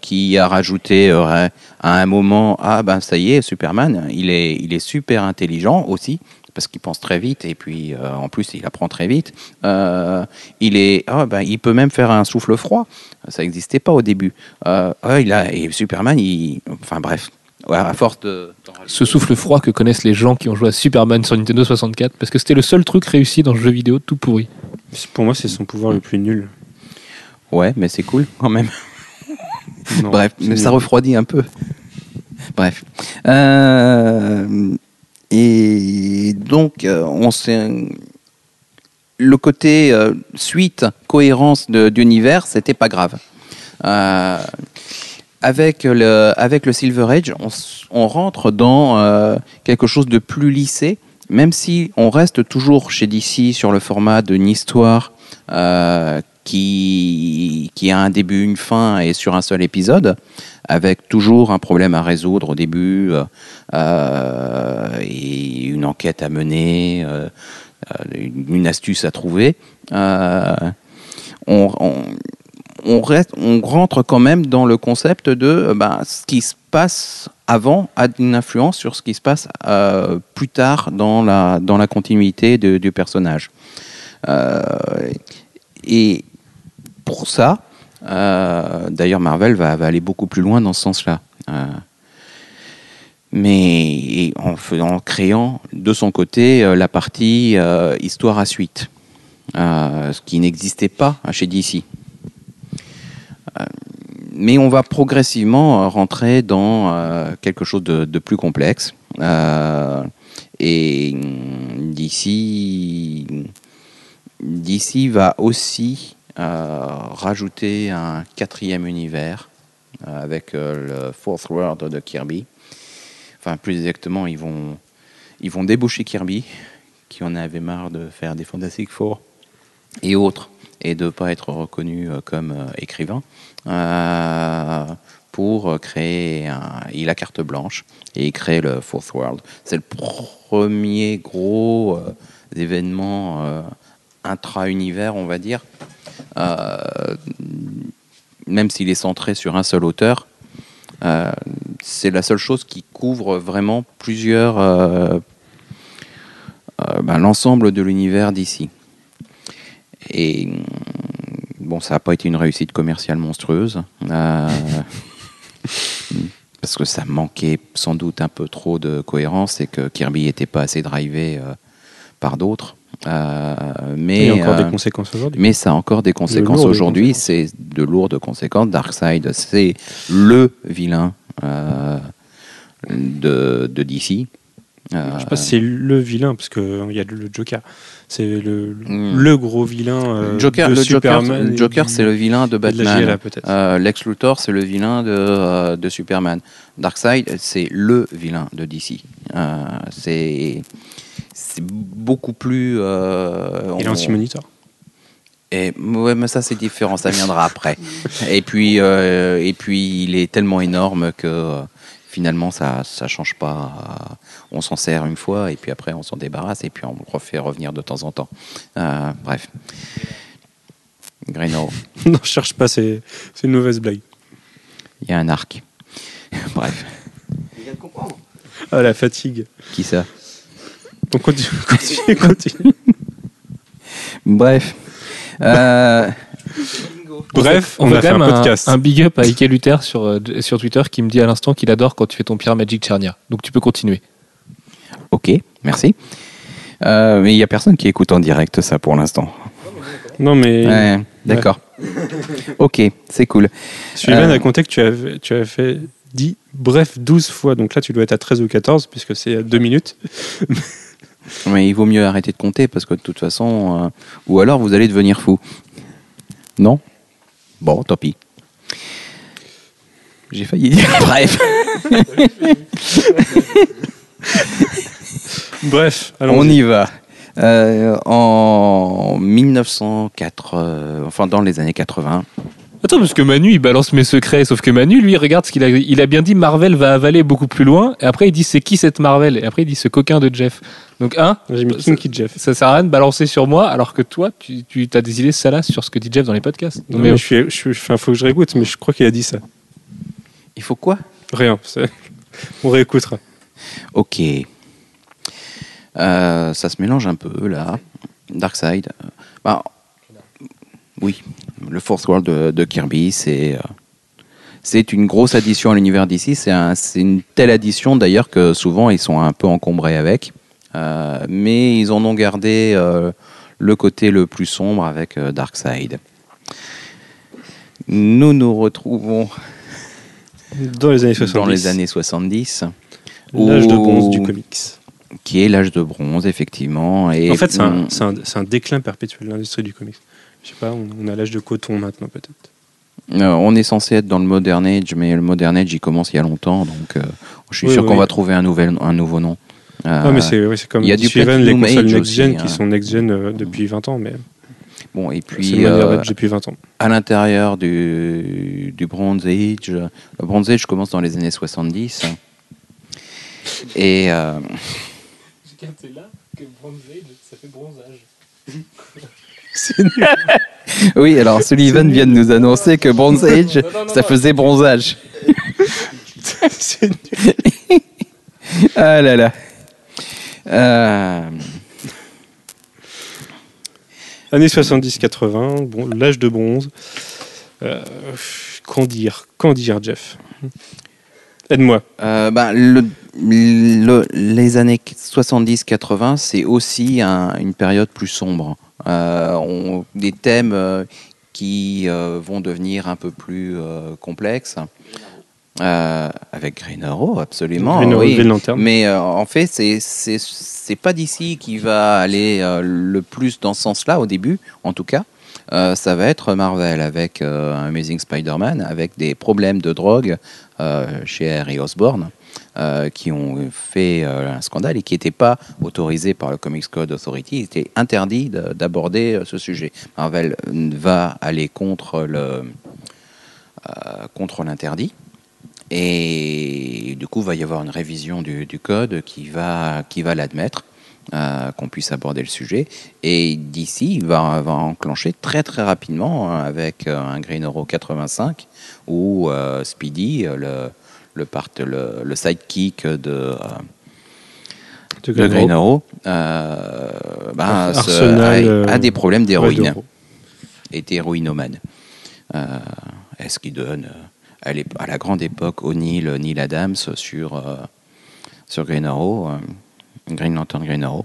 qui a rajouté à un moment ah ben ça y est Superman, il est, il est super intelligent aussi parce qu'il pense très vite et puis euh, en plus il apprend très vite. Euh, il est, ah, ben, il peut même faire un souffle froid. Ça n'existait pas au début. Euh, il a, et Superman, il, enfin bref, ouais, à force de. Ce souffle froid que connaissent les gens qui ont joué à Superman sur Nintendo 64, parce que c'était le seul truc réussi dans le jeu vidéo tout pourri. Pour moi, c'est son pouvoir le plus nul. Ouais, mais c'est cool quand même. Non, Bref, mais ça refroidit un peu. Bref. Euh, et donc, euh. Le côté euh, suite, cohérence d'univers, c'était pas grave. Euh, avec, le, Silver Age, on, rentre dans quelque chose de plus lissé, même si on reste toujours chez DC sur le format d'une histoire qui a un début, une fin et sur un seul épisode, avec toujours un problème à résoudre au début euh, euh, une enquête à mener, euh, une, astuce à trouver. On, rentre quand même dans le concept de ben, ce qui se passe avant a une influence sur ce qui se passe plus tard dans la, continuité du personnage. Et pour ça, d'ailleurs Marvel va, aller beaucoup plus loin dans ce sens-là. Euh, mais en, créant de son côté euh, la partie euh, histoire à suite, euh, ce qui n'existait pas chez DC. Euh, mais on va progressivement euh, rentrer dans euh, quelque chose de, plus complexe. Euh, et hum, DC, DC va aussi euh, rajouter un quatrième univers euh, avec euh, le Fourth World de Kirby. Enfin, plus exactement, ils vont, ils vont débaucher Kirby, qui en avait marre de faire des Fantastic Four et autres, et de ne pas être reconnu euh, comme euh, écrivain, euh, pour créer un, il a carte blanche et il crée le Fourth World. C'est le premier gros euh, événement euh, intra-univers, on va dire, Euh, même s'il est centré sur un seul auteur. euh, c'est la seule chose qui couvre vraiment plusieurs euh, euh, ben, l'ensemble de l'univers d'ici. Et mm, bon, ça n'a pas été une réussite commerciale monstrueuse. euh, <laughs> parce que ça manquait sans doute un peu trop de cohérence et que Kirby n'était pas assez drivé euh, par d'autres. Euh, mais, Il y a encore euh, des conséquences aujourd'hui. mais ça a encore des conséquences aujourd'hui. C'est de lourdes conséquences. Darkseid, c'est le vilain euh, de, de DC. Euh, Je sais pas si c'est le vilain, parce qu'il y a le Joker. C'est le, Hmm. le gros vilain euh, Joker, de le Joker, Superman. Joker, du- c'est le vilain de de Batman. JLA, peut-être. Euh, Lex Luthor, c'est le vilain de, euh, de Superman. Darkseid, c'est le vilain de DC. Euh, c'est c'est beaucoup plus. euh, Il est on- anti-monitor. Et ouais, mais ça c'est différent, ça viendra après. Et puis, euh, et puis il est tellement énorme que euh, finalement ça ça change pas. euh, On s'en sert une fois et puis après on s'en débarrasse et puis on le refait revenir de temps en temps. Euh, bref. Greno, <laughs> non, je cherche pas, c'est c'est une mauvaise blague. il y a un arc. <laughs> bref, Ah, la fatigue. qui ça? Donc continue, continue, continue. Bref. Euh, Bref, on, a fait un même podcast. Un, big up à Ike Luther sur, euh, sur Twitter qui me dit à l'instant qu'il adore quand tu fais ton pire Magic Charnia. Donc tu peux continuer. ok, merci. Euh, mais il y a personne qui écoute en direct ça pour l'instant. Non, mais Ouais, D'accord. ok, c'est cool. Sylvain Euh, a compté que tu avais, tu avais fait dit bref 12 fois. Donc là, tu dois être à 13 ou 14, puisque c'est à 2 minutes. Mais il vaut mieux arrêter de compter parce que de toute façon, euh, ou alors vous allez devenir fou. Non? Bon, tant pis. J'ai failli dire. <laughs> Bref. Bref, On y va. Euh, en 1904, euh, enfin dans les années 80. Attends, parce que Manu, il balance mes secrets. Sauf que Manu, lui, regarde ce qu'il a Il a bien dit Marvel va avaler beaucoup plus loin. Et après, il dit c'est qui cette Marvel? Et après, il dit ce coquin de Jeff. Donc, un, J'ai mis Kinky Jeff. ça sert à rien de balancer sur moi, alors que toi, tu, tu as des idées salaces sur ce que dit Jeff dans les podcasts. Non, mais mais je suis, je suis, enfin, faut que je réécoute, mais je crois qu'il a dit ça. Il faut quoi? Rien. c'est- On réécoutera. Ok. Euh, ça se mélange un peu là. Darkseid. euh, bah, oui, le Force World de, de Kirby, c'est euh, c'est une grosse addition à l'univers d'ici. C'est un- c'est une telle addition d'ailleurs que souvent ils sont un peu encombrés avec. Euh, mais ils en ont gardé euh, le côté le plus sombre avec euh, Darkseid. Nous nous retrouvons Dans les années 70. dans les années 70. L'âge de bronze du comics. qui est l'âge de bronze, effectivement. Et en fait, c'est un, un- c'est un déclin perpétuel de l'industrie du comics. Je sais pas, on, a l'âge de coton maintenant, peut-être. euh, on est censé être dans le Modern Age, mais le Modern Age, il commence il y a longtemps, donc euh, je suis Oui, sûr oui. qu'on va trouver un, nouvel, un nouveau nom. Euh, non, mais c'est c'est comme il y a du Steven, les consoles next-gen qui hein. sont next-gen euh, depuis 20 ans, mais bon, et puis euh, depuis 20 ans. à l'intérieur du, du Bronze Age, le Bronze Age commence dans les années 70. Et euh, <laughs> C'est là que Bronze Age, ça fait bronzage. <laughs> oui, alors Sullivan vient de nous annoncer que Bronze Age, Non, non, non, ça non. faisait bronzage. <laughs> C'est nul. Ah là là. Euh, Années 70-80, bon, l'âge de bronze. Euh, qu'en dire Qu'en dire, Jeff? Aide-moi. Euh, ben, le- le- les années 70-80, c'est aussi un- une période plus sombre. Euh, on- des thèmes euh, qui euh, vont devenir un peu plus complexes. Avec Green Arrow, absolument. Green Arrow, oui. Mais en fait, c'est pas d'ici qui va aller le plus dans ce sens-là au début, en tout cas. Euh, ça va être Marvel avec euh, Amazing Spider-Man, avec des problèmes de drogue euh, chez Harry Osborn, euh, qui ont fait euh, un scandale et qui n'étaient pas autorisés par le Comics Code Authority. Il était interdit de- d'aborder euh, ce sujet. Marvel va aller contre le contre l'interdit. Et du coup, va y avoir une révision du, code qui va, qui va l'admettre, qu'on puisse aborder le sujet. Et d'ici, il va, va enclencher très très rapidement hein, avec un Green Arrow 85 où Speedy, le, le, part, le, le sidekick de, De de Green Arrow. Euh, ben, se- Arsenal, a, euh, a des problèmes d'héroïne était héroïnomane. Euh, est-ce qui donne à, la grande époque O'Neill, Neil Adams sur, euh, sur Green Arrow, Green Lantern Green Arrow.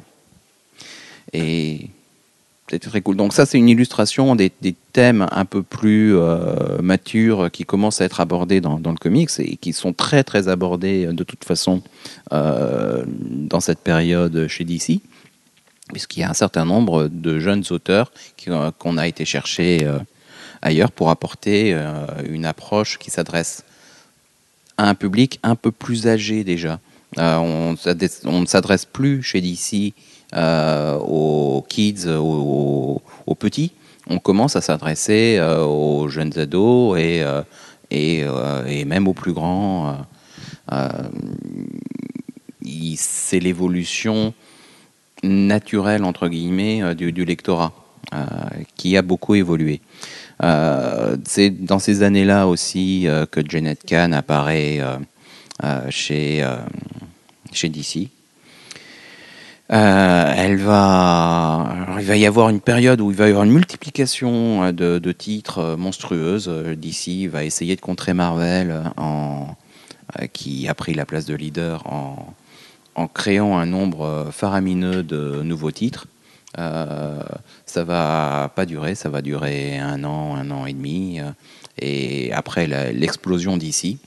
Et c'était très cool. Donc ça, c'est une illustration des, thèmes un peu plus euh, matures qui commencent à être abordés dans, le comics et qui sont très très abordés euh, de toute façon euh, dans cette période chez DC, puisqu'il y a un certain nombre de jeunes auteurs qu'on a été chercher ailleurs pour apporter une approche qui s'adresse à un public un peu plus âgé déjà. On, ne s'adresse plus chez DC aux kids, aux, petits. On commence à s'adresser euh, aux jeunes ados et, euh, et, euh, même aux plus grands. euh, euh, C'est l'évolution naturelle, entre guillemets, euh, du, lectorat euh, qui a beaucoup évolué. Euh, C'est dans ces années-là aussi euh, que Janet Kahn apparaît euh, euh, chez, euh, chez DC. Euh, elle va, il va y avoir une période où il va y avoir une multiplication euh, de, titres euh, monstrueuses. DC va essayer de contrer Marvel qui a pris la place de leader en, créant un nombre faramineux de nouveaux titres. Euh, ça va pas durer, ça va durer un an, un an et demi. et après l'explosion d'ici,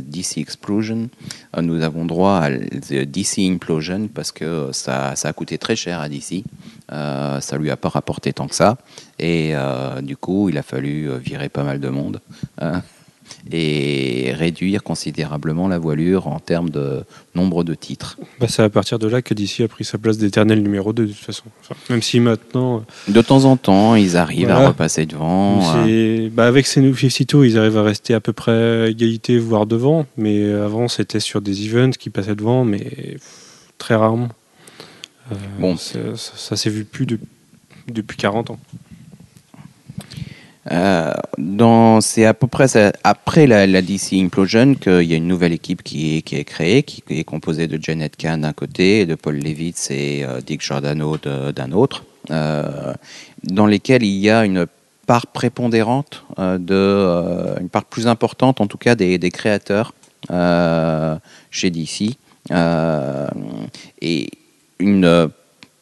DC Explosion, euh, nous avons droit à DC Implosion parce que ça, ça a coûté très cher à DC. Euh, ça lui a pas rapporté tant que ça. Et euh, du coup, il a fallu euh, virer pas mal de monde hein, et réduire considérablement la voilure en termes de nombre de titres. Bah, c'est à partir de là que DC a pris sa place d'éternel numéro 2 de toute façon. Enfin, même si maintenant, De temps en temps, ils arrivent à repasser devant. euh, bah, avec ces New 52, ils arrivent à rester à peu près à égalité, voire devant. Mais avant, c'était sur des events qui passaient devant, mais pff, très rarement. Euh, Bon. ça, ça s'est vu plus de- depuis 40 ans. Euh, c'est à peu près après la, DC Implosion qu'il y a une nouvelle équipe qui est, créée, qui est composée de Janet Kahn d'un côté, de Paul Levitz et euh, Dick Giordano d'un autre, euh, dans lesquels il y a une part prépondérante euh, de, une part plus importante en tout cas des, des créateurs chez DC et une,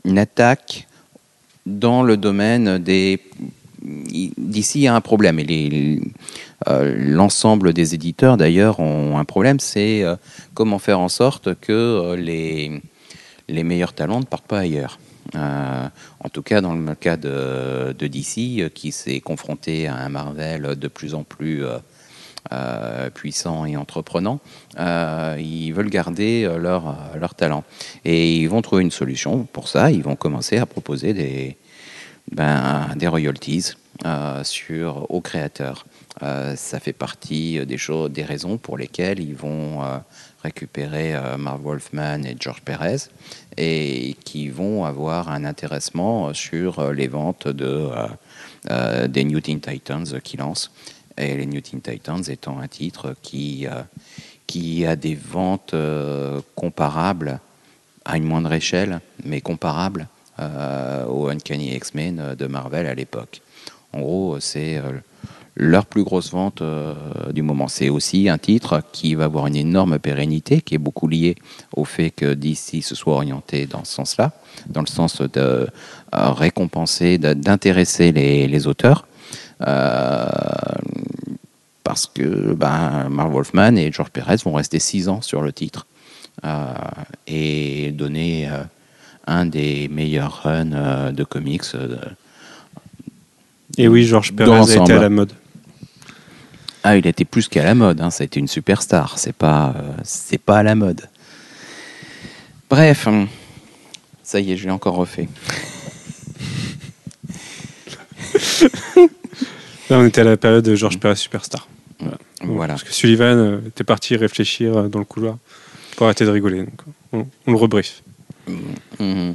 une attaque dans le domaine des d'ici il y a un problème et euh, l'ensemble des éditeurs d'ailleurs ont un problème c'est euh, comment faire en sorte que euh, les les meilleurs talents ne partent pas ailleurs en tout cas dans le cas de, de DC qui s'est confronté à un Marvel de plus en plus puissant et entreprenant, ils veulent garder leur, leur talent. Et ils vont trouver une solution pour ça. Ils vont commencer à proposer des, ben, des royalties euh, sur, aux créateurs. Euh, ça fait partie des, choses, des raisons pour lesquelles ils vont euh, récupérer euh, Marv Wolfman et George Perez et qui vont avoir un intéressement sur euh, les ventes de, euh, euh, des New Teen Titans qui lancent. Et les New Teen Titans étant un titre qui, euh, qui a des ventes euh, comparables à une moindre échelle, mais comparables euh, aux Uncanny X-Men de Marvel à l'époque. En gros, c'est euh, leur plus grosse vente euh, du moment. C'est aussi un titre qui va avoir une énorme pérennité, qui est beaucoup lié au fait que DC se soit orienté dans ce sens-là, dans le sens de euh, récompenser, d'intéresser les, auteurs. Euh, parce que ben, Wolfman et George Perez vont rester six ans sur le titre euh, et donner euh, un des meilleurs runs euh, de comics. euh, Et oui, Georges Perez a été à la mode. Ah, il était plus qu'à la mode. Hein. Ça a été une superstar. C'est pas, euh, c'est pas à la mode. Bref, hum, ça y est, je l'ai encore refait. Là, on était à la période de Georges Perez Superstar. Voilà. Parce que Sullivan euh, était parti réfléchir dans le couloir pour arrêter de rigoler. Donc, on, on le rebrief. Mhm.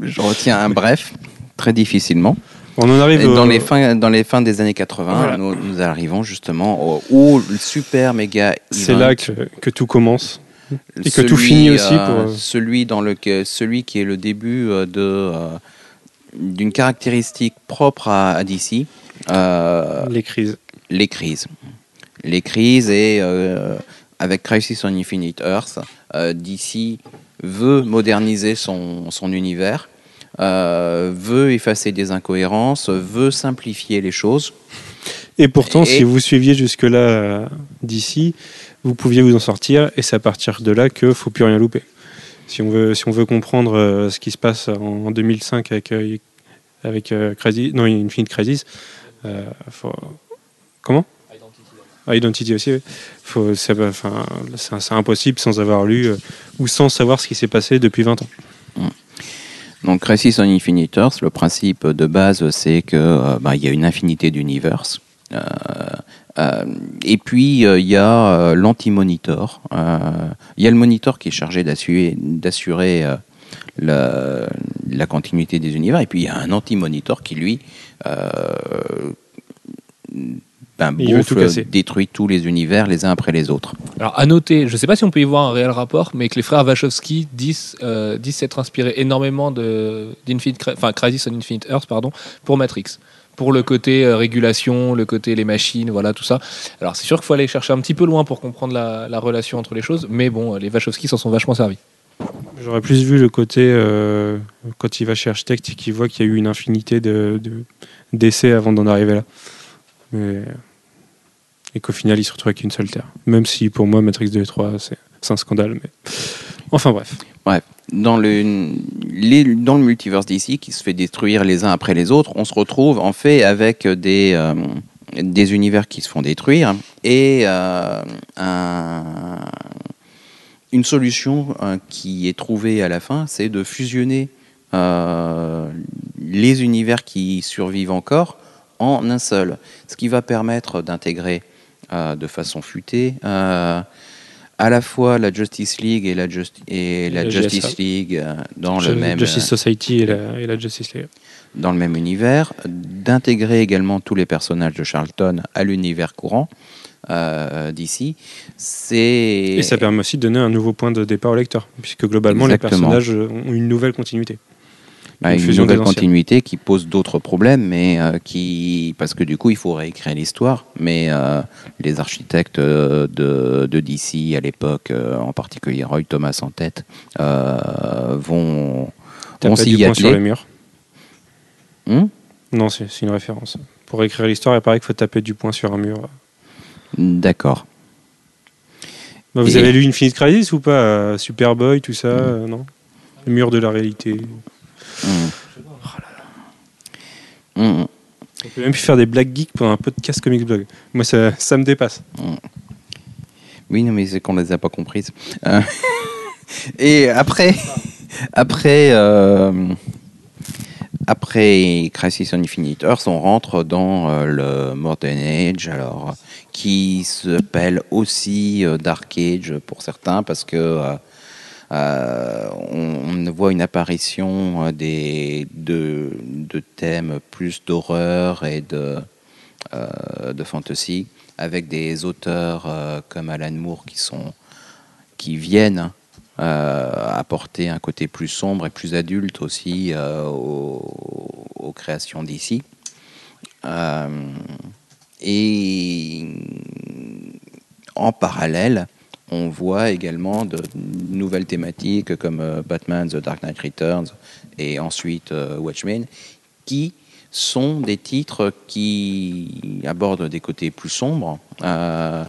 je retiens un bref, très difficilement. On en arrive dans, les fins, dans les fins des années 80, Voilà. nous, nous arrivons justement au, au super méga. C'est là que, que tout commence. et que tout finit aussi pour, euh, celui dans le celui qui est le début euh, de euh, d'une caractéristique propre à, à DC, euh, Les crises. les crises, les crises et euh, avec Crisis on Infinite Earth, euh, DC veut moderniser son, son univers. euh, veut effacer des incohérences, veut simplifier les choses. Et pourtant, Et- si vous suiviez jusque-là euh, d'ici, vous pouviez vous en sortir, et c'est à partir de là que faut plus rien louper. Si on veut, si on veut comprendre euh, ce qui se passe en, en 2005 avec, euh, avec Crysis- non, Infinite Crisis, faut- comment? Identity aussi, oui. C'est, impossible sans avoir lu euh, ou sans savoir ce qui s'est passé depuis 20 ans. Donc Crisis on Infinite Earths, le principe de base, c'est que euh, bah, y a une infinité d'univers. Euh, euh, et puis il y a l'anti-monitor. Il y a le monitor qui est chargé d'assurer, la, continuité des univers. Et puis il y a un anti-monitor qui lui ben, Il veut bouffe, tout casser. détruit tous les univers les uns après les autres. Alors, à noter, je ne sais pas si on peut y voir un réel rapport, mais que les frères Wachowski disent, euh, disent s'être inspirés énormément de, enfin, Crisis on Infinite Earth, pardon, pour Matrix. Pour le côté euh, régulation, le côté les machines, voilà, tout ça. Alors, c'est sûr qu'il faut aller chercher un petit peu loin pour comprendre la, la relation entre les choses, mais bon, les Wachowski s'en sont vachement servis. J'aurais plus vu le côté euh, quand il va chez Architect et qu'il voit qu'il y a eu une infinité de, de- d'essais avant d'en arriver là. Et qu'au final, il se retrouve avec une seule Terre. Même si pour moi, Matrix 2 et 3, c'est, un scandale. Mais... Enfin bref. dans le, dans le multiverse d'ici qui se fait détruire les uns après les autres, on se retrouve en fait avec des, euh, des univers qui se font détruire et euh, un- une solution euh, qui est trouvée à la fin, c'est de fusionner les univers qui survivent encore en un seul, ce qui va permettre d'intégrer euh, de façon futée euh, à la fois la Justice League et la, Justi- et la la Justice GSA. League euh, dans, le même, Justice Society et la, et la Justice League. dans le même univers, d'intégrer également tous les personnages de Charlton à l'univers courant euh, d'ici. C'est Et ça permet aussi de donner un nouveau point de départ au lecteur, puisque globalement, Exactement. les personnages ont une nouvelle continuité. Bah, une une fusion nouvelle anciens. continuité qui pose d'autres problèmes, mais euh, qui parce que du coup il faut réécrire l'histoire. Mais euh, les architectes euh, de, de DC à l'époque, euh, en particulier Roy Thomas en tête, vont vont s'y du point sur atteler. les murs. Hmm? Non, c'est, une référence. Pour écrire l'histoire, il paraît qu'il faut taper du point sur un mur. D'accord. Bah, vous Et- avez lu Infinite Crisis ou pas? Superboy, tout ça, euh, non? Le mur de la réalité. Hmm. Hmm. On peut même plus faire des blagues geeks pendant un podcast Comics Blog. Moi, ça, ça me dépasse. Oui, non, mais c'est qu'on les a pas comprises. Euh, <laughs> et après, après, euh, après Crisis on Infinite Earths, on rentre dans euh, le Modern Age, alors qui s'appelle aussi Dark Age pour certains, parce que euh, on, voit une apparition euh, des, de, thèmes plus d'horreur et de, euh, de fantasy, avec des auteurs comme Alan Moore qui, sont, qui viennent apporter un côté plus sombre et plus adulte aussi aux, créations d'ici. Et en parallèle, on voit également de nouvelles thématiques comme euh, Batman, The Dark Knight Returns et ensuite euh, Watchmen, qui sont des titres qui abordent des côtés plus sombres euh,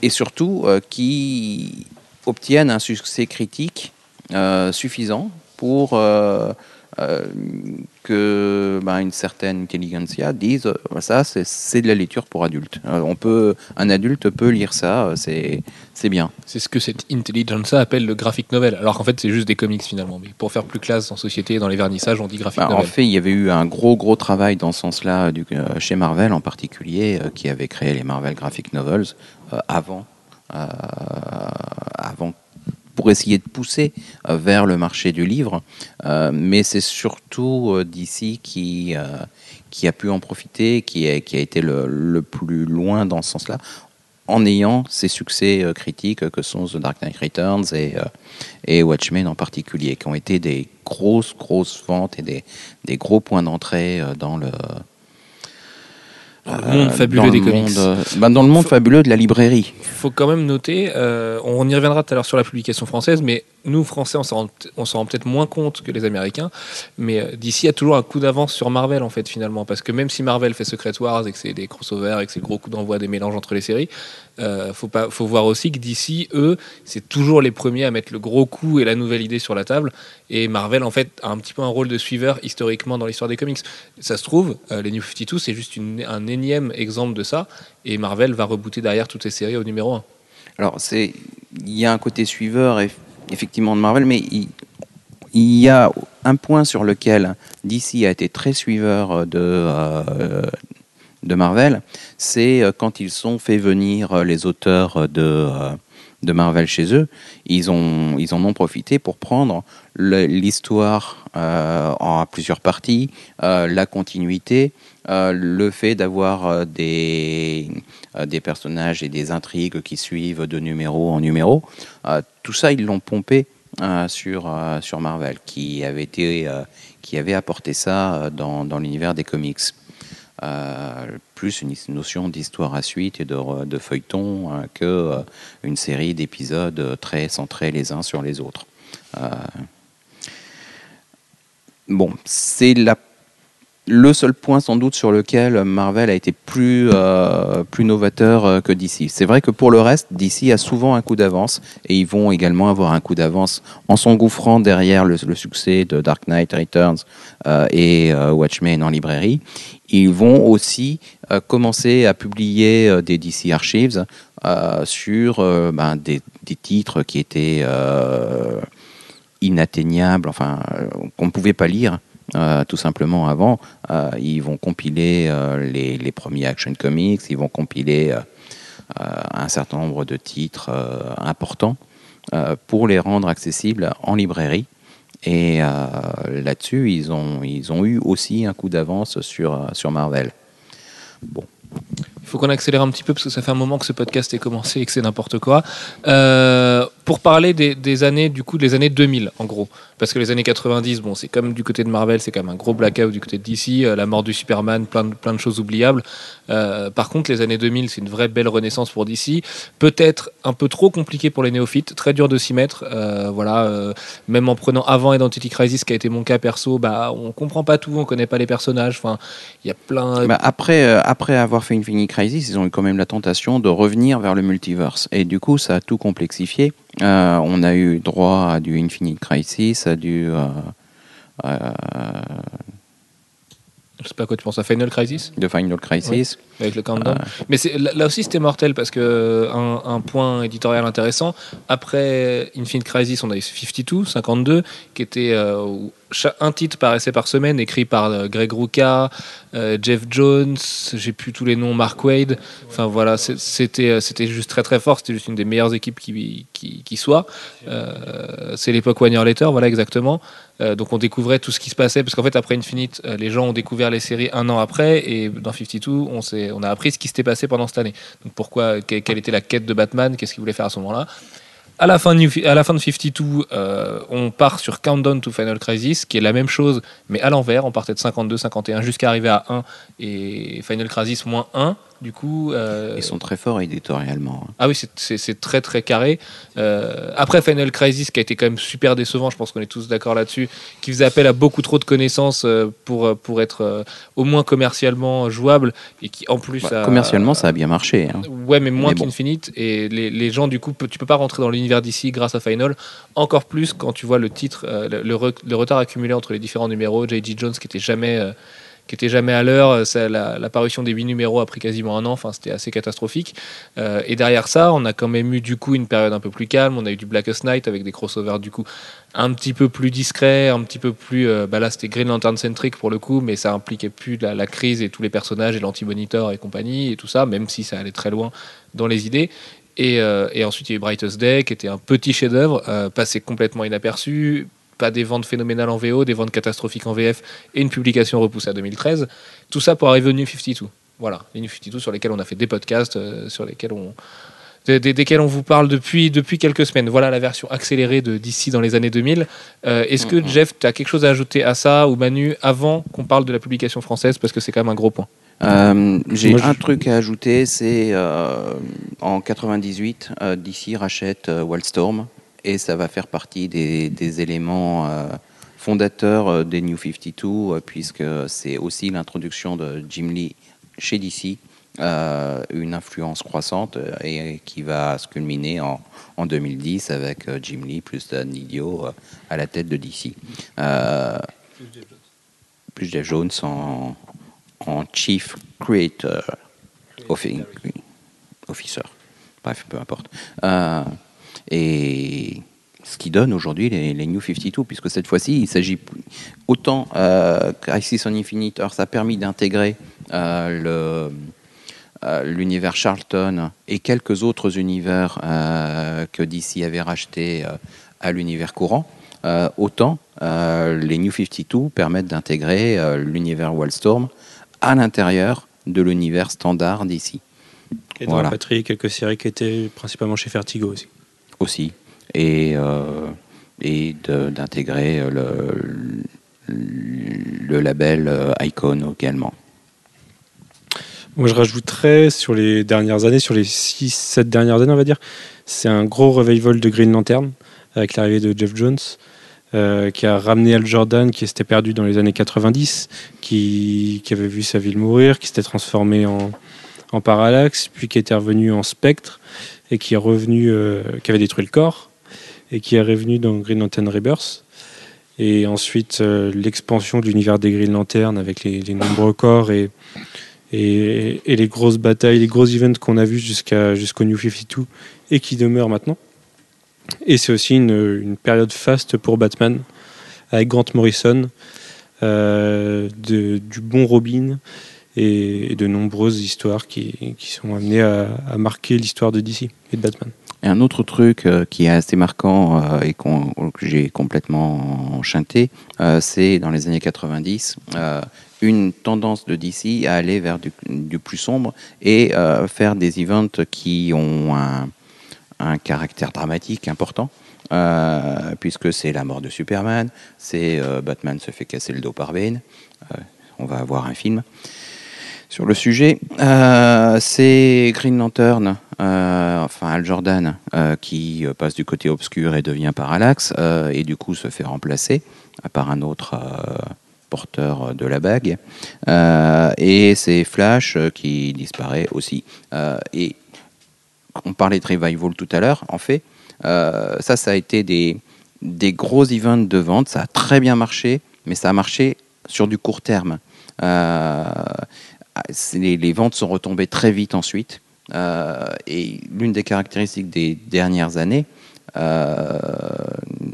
et surtout qui obtiennent un succès critique suffisant pour que ben, une certaine intelligentsia dise euh, ça c'est- de la lecture pour adultes. Euh, on peut, un adulte peut lire ça, euh, c'est bien. C'est ce que cette intelligentsia appelle le graphic novel, alors qu'en fait c'est juste des comics finalement. Mais pour faire plus classe en société dans les vernissages, on dit graphic Bah, en novel. fait, il y avait eu un gros gros travail dans ce sens-là euh, chez Marvel en particulier, euh, qui avait créé les Marvel Graphic Novels euh, avant, avant pour essayer de pousser euh, vers le marché du livre. Euh, mais c'est surtout euh, d'ici qui qui a pu en profiter, qui a, été le, le plus loin dans ce sens-là, en ayant ces succès critiques que sont The Dark Knight Returns et, Watchmen en particulier, qui ont été des grosses, grosses ventes et des, des gros points d'entrée dans le, le monde fabuleux dans des le comics. monde, euh, bah, dans le monde Faut- fabuleux de la librairie. faut quand même noter, euh, on y reviendra tout à l'heure sur la publication française, mais nous, Français, on s'en rend, peut-être moins compte que les Américains, mais euh, d'ici a toujours un coup d'avance sur Marvel, en fait, finalement, parce que même si Marvel fait Secret Wars et que c'est des crossovers et que c'est le gros coup d'envoi des mélanges entre les séries, euh, faut, pas, faut voir aussi que d'ici, eux, c'est toujours les premiers à mettre le gros coup et la nouvelle idée sur la table, et Marvel, en fait, a un petit peu un rôle de suiveur historiquement dans l'histoire des comics. Ça se trouve, euh, les New 52, c'est juste une- un énième exemple de ça, et Marvel va rebooter derrière toutes ces séries au numéro 1. Alors, c'est, il y a un côté suiveur, eff- effectivement, de Marvel, mais il, il y a un point sur lequel DC a été très suiveur de, euh, de Marvel, c'est euh, quand ils ont fait venir euh, les auteurs de, euh, de Marvel chez eux, ils, ont, ils en ont profité pour prendre l'histoire en plusieurs parties, la continuité, le fait d'avoir des, des personnages et des intrigues qui suivent de numéro en numéro. Tout ça, ils l'ont pompé sur, sur Marvel, qui avait, été, qui avait apporté ça dans, dans l'univers des comics. Euh, plus une notion d'histoire à suite et de, feuilleton euh, que euh, une série d'épisodes très centrés les uns sur les autres. Bon, c'est le seul point sans doute sur lequel Marvel a été plus, plus novateur que DC. C'est vrai que pour le reste, DC a souvent un coup d'avance et ils vont également avoir un coup d'avance en s'engouffrant derrière le, succès de Dark Knight Returns et Watchmen en librairie. Ils vont aussi euh, commencer à publier euh, des DC Archives euh, sur ben, des, titres qui étaient inatteignables, enfin qu'on ne pouvait pas lire tout simplement avant. Ils vont compiler les, premiers Action Comics, ils vont compiler un certain nombre de titres importants pour les rendre accessibles en librairie. Et euh, là-dessus, ils ont, ils ont eu aussi un coup d'avance sur, euh, sur Marvel. Bon. Il faut qu'on accélère un petit peu parce que ça fait un moment que ce podcast est commencé et que c'est n'importe quoi. Euh, pour parler des, années, du coup, des années 2000, en gros. Parce que les années 90, bon, c'est comme du côté de Marvel, c'est quand même un gros blackout du côté de DC, euh, la mort du Superman, plein de, plein de choses oubliables. Euh, par contre, les années 2000, c'est une vraie belle renaissance pour DC. Peut-être un peu trop compliqué pour les néophytes, très dur de s'y mettre. Euh, voilà, même en prenant avant Identity Crisis, qui a été mon cas perso, bah, on comprend pas tout, on connaît pas les personnages. Enfin, il y a plein. Bah, après, après avoir fait Infinite Crisis, ils ont eu quand même la tentation de revenir vers le multiverse. Et du coup, ça a tout complexifié. Euh, on a eu droit à du Infinite Crisis, à du. euh, euh, Je sais pas à quoi tu penses, à Final Crisis? de Final Crisis. Avec le countdown. Mais c'est- là, là aussi, c'était mortel parce que un, un point éditorial intéressant. Après Infinite Crisis, on a eu 52, 52, qui était euh, où un titre paraissait par semaine, écrit par euh, Greg Rucka, euh, Jeff Jones, j'ai plus tous les noms, Mark Wade. Enfin voilà, c'était c'était juste très très fort. C'était juste une des meilleures équipes qui qui, qui soit. Euh, c'est l'époque One Year Later, voilà exactement. Euh, donc on découvrait tout ce qui se passait parce qu'en fait après Infinite, les gens ont découvert les séries un an après et dans 52, on s'est on a appris ce qui s'était passé pendant cette année. Donc pourquoi, que- quelle était la quête de Batman, qu'est-ce qu'il voulait faire à ce moment-là? À la fin de, à la fin de 52, euh, on part sur Countdown to Final Crisis, qui est la même chose, mais à l'envers. On partait de 52, 51 jusqu'à arriver à 1 et Final Crisis moins 1. Du coup, euh, Ils sont très forts éditorialement. hein. ah oui, c'est- très très carré. Euh, après Final Crisis, qui a été quand même super décevant, je pense qu'on est tous d'accord là-dessus, qui faisait appel à beaucoup trop de connaissances euh, pour, pour être au moins commercialement jouable et qui en plus Bah, a- commercialement, ça a bien marché. hein. Ouais, mais moins bon. qu'Infinite. Et les, les gens, du coup, tu peux pas rentrer dans l'univers d'ici grâce à Final. Encore plus quand tu vois le titre, le, le re- le retard accumulé entre les différents numéros. J.G. Jones qui était jamais, qui était jamais à l'heure. euh, La, la parution des huit numéros a pris quasiment un an. Enfin, c'était assez catastrophique. Euh, et derrière ça, on a quand même eu du coup une période un peu plus calme. On a eu du Blackest Night avec des crossovers du coup un petit peu plus discrets, un petit peu plus. euh, bah là, c'était Green Lantern centric pour le coup, mais ça impliquait plus la, crise et tous les personnages et l'anti-monitor et compagnie et tout ça, même si ça allait très loin dans les idées. Et, euh, ensuite, il y a eu Brightest Day, qui était un petit chef-d'œuvre, passé complètement inaperçu, pas des ventes phénoménales en VO, des ventes catastrophiques en VF, et une publication repoussée à 2013. Tout ça pour arriver au New 52. Voilà, les New 52 sur lesquels on a fait des podcasts, euh, sur lesquels on, des- des- desquels on vous parle depuis, depuis quelques semaines. Voilà la version accélérée de d'ici dans les années 2000. Euh, Est-ce que Mhm. Jeff, tu as quelque chose à ajouter à ça ou Manu avant qu'on parle de la publication française parce que c'est quand même un gros point? Euh, J'ai je- un truc à ajouter, c'est euh, en 98, euh, DC rachète euh, Wildstorm et ça va faire partie des, des éléments euh, fondateurs euh, des New 52 euh, puisque c'est aussi l'introduction de Jim Lee chez DC, euh, une influence croissante et qui va se culminer en, en 2010 avec Jim Lee plus Dan Didio à la tête de DC. Euh, plus Jeff Jones en, en Chief Creator Offi- Officer. Bref, peu importe. Euh, et ce qui donne aujourd'hui les, les New 52, puisque cette fois-ci, il s'agit autant euh, Crisis on Infinite Earth a permis d'intégrer euh, euh, l'univers Charlton et quelques autres univers euh, que DC avait rachetés à l'univers courant, autant les New 52 permettent d'intégrer l'univers Wildstorm à l'intérieur de l'univers standard d'ici Et dans Voilà. la quelques séries qui étaient principalement chez Vertigo aussi. Aussi. Et, euh, et d'intégrer euh, le, le label euh, Icon également. Moi, je rajouterais sur les dernières années, sur les 6-7 dernières années, on va dire, c'est un gros revival de Green Lantern avec l'arrivée de Jeff Jones, qui a ramené Al Jordan, qui s'était perdu dans les années 90, qui, qui avait vu sa ville mourir, qui s'était transformé en, en Parallax, puis qui était revenu en Spectre, et qui est revenu, euh, qui avait détruit le corps, et qui est revenu dans Green Lantern Rebirth. Et ensuite, euh, l'expansion de l'univers des Green Lantern avec les, nombreux corps et, et, les grosses batailles, les gros events qu'on a vus jusqu'à jusqu'au New 52 et qui demeurent maintenant. Et c'est aussi une, période faste pour Batman avec Grant Morrison, euh, du bon Robin et, de nombreuses histoires qui, sont amenées à, marquer l'histoire de DC et de Batman. Et un autre truc euh, qui est assez marquant euh, et que j'ai complètement enchanté, euh, c'est dans les années 90, euh, une tendance de DC à aller vers du, plus sombre et faire des events qui ont un, un caractère dramatique important. puisque c'est la mort de Superman, c'est Batman se fait casser le dos par Bane, on va avoir un film sur le sujet. Euh, c'est Green Lantern, euh, enfin Al Jordan, euh, qui passe du côté obscur et devient Parallax, euh, et du coup se fait remplacer par un autre porteur de la bague. Et c'est Flash qui disparaît aussi. Et on parlait de revival tout à l'heure, en fait, ça, ça a été des, des gros events de vente, ça a très bien marché, mais ça a marché sur du court terme. Les, les ventes sont retombées très vite ensuite. Euh, et l'une des caractéristiques des dernières années, euh,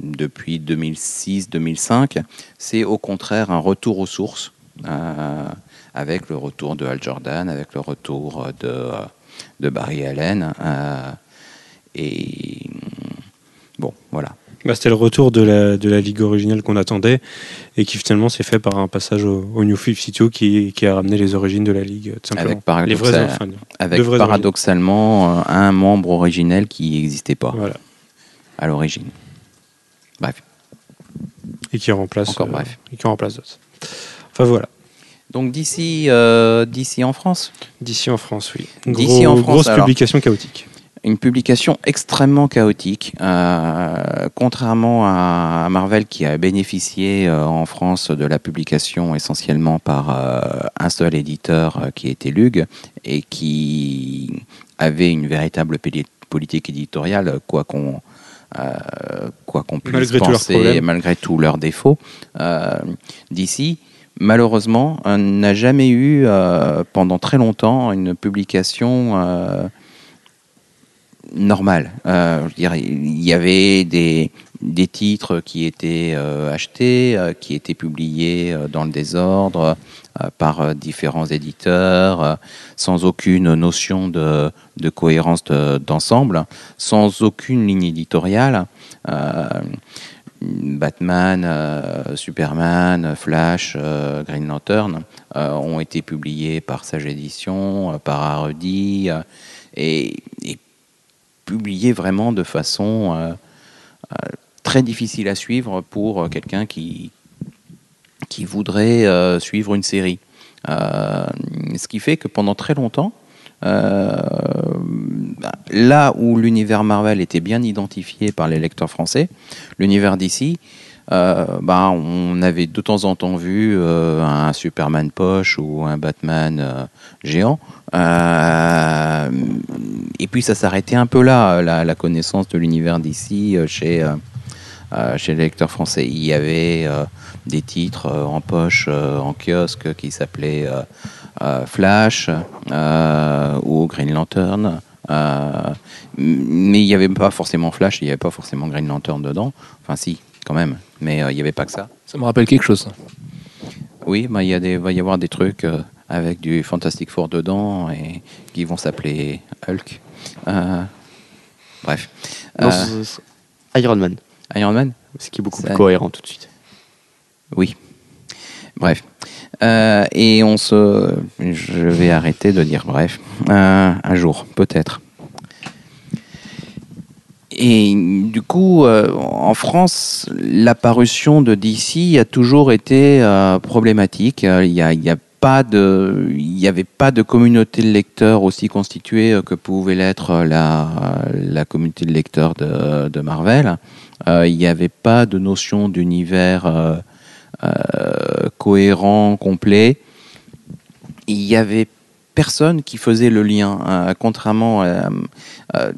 depuis 2006-2005, c'est au contraire un retour aux sources, euh, avec le retour de Al Jordan, avec le retour de, Barry Allen. et bon, voilà. Bah, C'était le retour de la, de la ligue originale qu'on attendait et qui finalement s'est fait par un passage au, au New 52 qui, qui a ramené les origines de la ligue, euh, tout simplement. Avec les vrais enfin, Avec paradoxalement euh, un membre originel qui n'existait pas voilà. à l'origine. Bref. Et qui remplace, Encore bref. et qui remplace d'autres. Enfin voilà. Donc d'ici euh, en France, D'ici en France, oui. D'ici en France, Grosse alors. publication chaotique. Une publication extrêmement chaotique. euh, contrairement à Marvel qui a bénéficié euh, en France de la publication essentiellement par euh, un seul éditeur euh, qui était Lug et qui avait une véritable poli- politique éditoriale, quoi qu'on quoi qu'on puisse Malgré penser, malgré tous leurs défauts. D'ici, malheureusement, n'a jamais eu euh, pendant très longtemps une publication euh, normale. Euh, il y avait des, des titres qui étaient euh, achetés, euh, qui étaient publiés dans le désordre par différents éditeurs, sans aucune notion de, de cohérence de- d'ensemble, sans aucune ligne éditoriale. Batman, Superman, Flash, Green Lantern ont été publiés par Sage Édition, par euh, et, et publiés vraiment de façon euh, euh, très difficile à suivre pour euh, quelqu'un qui, qui voudrait suivre une série. Ce qui fait que pendant très longtemps, bah, là où l'univers Marvel était bien identifié par les lecteurs français, l'univers d'ici, bah, on avait de temps en temps vu un Superman poche ou un Batman géant. Euh, et puis ça s'arrêtait un peu là, la, la connaissance de l'univers d'ici euh, chez, euh, euh, chez les lecteurs français. Il y avait euh, des titres euh, en poche, euh, en kiosque, qui s'appelaient euh, euh, Flash euh, ou Green Lantern. Euh, mais il n'y avait pas forcément Flash, il n'y avait pas forcément Green Lantern dedans. Enfin, si, quand même, mais euh, il n'y avait pas que ça. Ça me rappelle quelque chose. Oui, bah, il y a des, va y avoir des trucs euh, avec du Fantastic Four dedans et qui vont s'appeler Hulk. Euh, bref. Non, Euh, Iron Man, Iron Man ce qui est beaucoup Ça- plus cohérent tout de suite. Oui. Bref. Euh, et on se. Je vais arrêter de dire bref. Euh, un jour, peut-être. Et du coup, euh, en France, l'apparition de DC a toujours été problématique. Il y a, il y a il n'y avait pas de communauté de lecteurs aussi constituée euh, que pouvait l'être la, la communauté de lecteurs de, Marvel. Euh, il n'y avait pas de notion d'univers euh, euh, cohérent, complet. Il y avait personne qui faisait le lien, euh, contrairement à euh,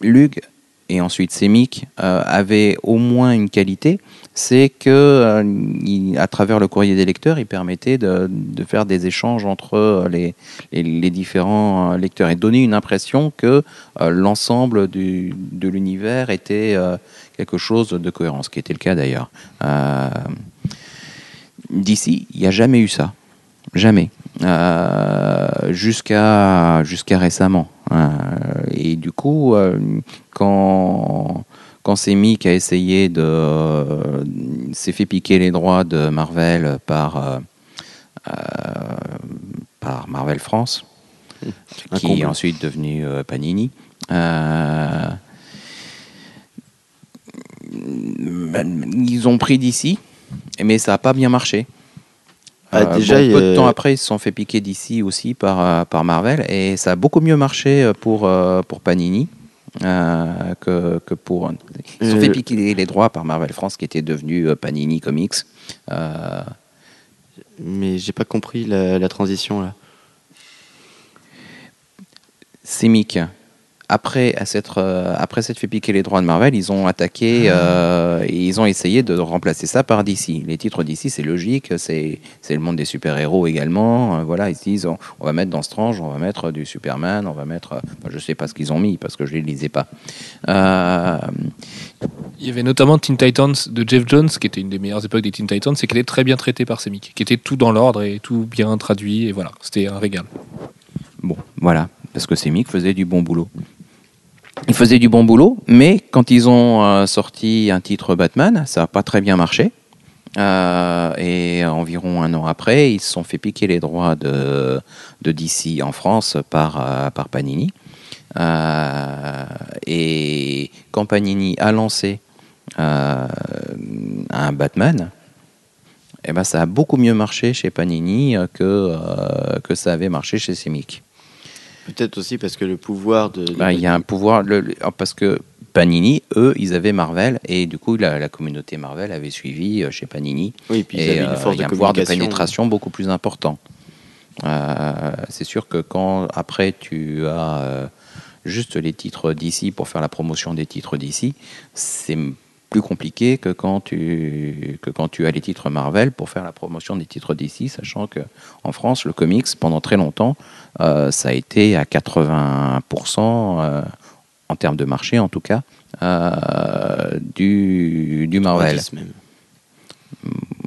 Lug et ensuite Semic euh, avaient au moins une qualité, c'est que euh, travers le courrier des lecteurs, il permettait de, faire des échanges entre euh, les, différents lecteurs et donner une impression que l'ensemble de l'univers était quelque chose de cohérent, ce qui était le cas d'ailleurs. D'ici, il n'y a jamais eu ça. Jamais. Jusqu'à jusqu'à récemment. Euh, et du coup, euh, quand quand Semic a essayé de euh, s'est fait piquer les droits de Marvel par euh, euh, par Marvel France, Un qui comble. est ensuite devenu Panini. Euh, ils ont pris d'ici, mais ça n'a pas bien marché. Ah, Euh, déjà, bon, peu de temps après, ils se sont fait piquer d'ici aussi par, euh, par Marvel, et ça a beaucoup mieux marché pour, euh, pour Panini. euh, que, que pour. Ils ont fait piquer les- droits par Marvel France, qui était devenu Panini Comics. Euh, Mais j'ai pas compris la, la transition là. Semic, après à s'être euh, après s'être fait piquer les droits de Marvel, ils ont attaqué euh, et ils ont essayé de remplacer ça par DC. Les titres DC, c'est logique, c'est c'est le monde des super-héros également. euh, voilà, ils se disent on, on va mettre dans Strange, on va mettre du Superman, on va mettre enfin, je sais pas ce qu'ils ont mis parce que je les lisais pas. Euh, Il y avait notamment Teen Titans de Jeff Jones, qui était une des meilleures époques des Teen Titans, et qui était très bien traité par Semic, qui était tout dans l'ordre et tout bien traduit, et voilà, c'était un régal. Bon, voilà, parce que Semic faisait du bon boulot. Ils faisaient du bon boulot, mais quand ils ont euh, sorti un titre Batman, ça n'a pas très bien marché. Euh, et environ un an après, ils se sont fait piquer les droits de, DC en France par, euh, Panini. Et quand Panini a lancé un Batman, eh ben, ça a beaucoup mieux marché chez Panini que, que ça avait marché chez Semic. Peut-être aussi parce que le pouvoir de. Bah, Il y a un pouvoir, le- le- parce que Panini, eux, ils avaient Marvel, et du coup, la, la communauté Marvel avait suivi euh, chez Panini. Oui, puis ils et avaient euh, une force y a de un pouvoir de communication. pénétration beaucoup plus important. Euh, c'est sûr que quand après tu as euh, juste les titres d'ici pour faire la promotion des titres d'ici, c'est plus compliqué que quand tu que quand tu as les titres Marvel pour faire la promotion des titres d'ici, sachant que en France le comics pendant très longtemps euh, ça a été à 80% euh, en termes de marché en tout cas euh, du du Marvel. 90 même.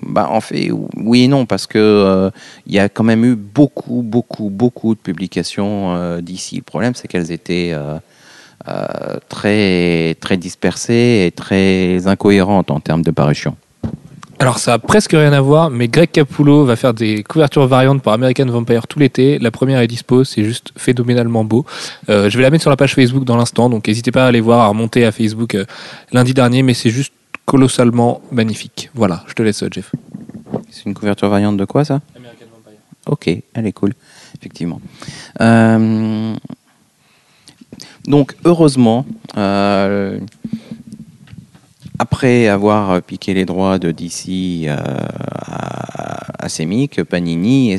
Bah, en fait, oui et non, parce que euh, il y a quand même eu beaucoup, beaucoup, beaucoup de publications d'ici. Le problème, c'est qu'elles étaient euh, très, très dispersées et très incohérentes en termes de parution. Alors ça a presque rien à voir, mais Greg Capullo va faire des couvertures variantes pour American Vampire tout l'été. La première est dispo, c'est juste phénoménalement beau. Euh, je vais la mettre sur la page Facebook dans l'instant, donc n'hésitez pas à aller voir, à remonter à Facebook euh, lundi dernier, mais c'est juste colossalement magnifique. Voilà, je te laisse Jeff. C'est une couverture variante de quoi, ça? Ok, elle est cool, effectivement. Euh, donc, heureusement, euh, après avoir piqué les droits de DC euh, à, à Semic, Panini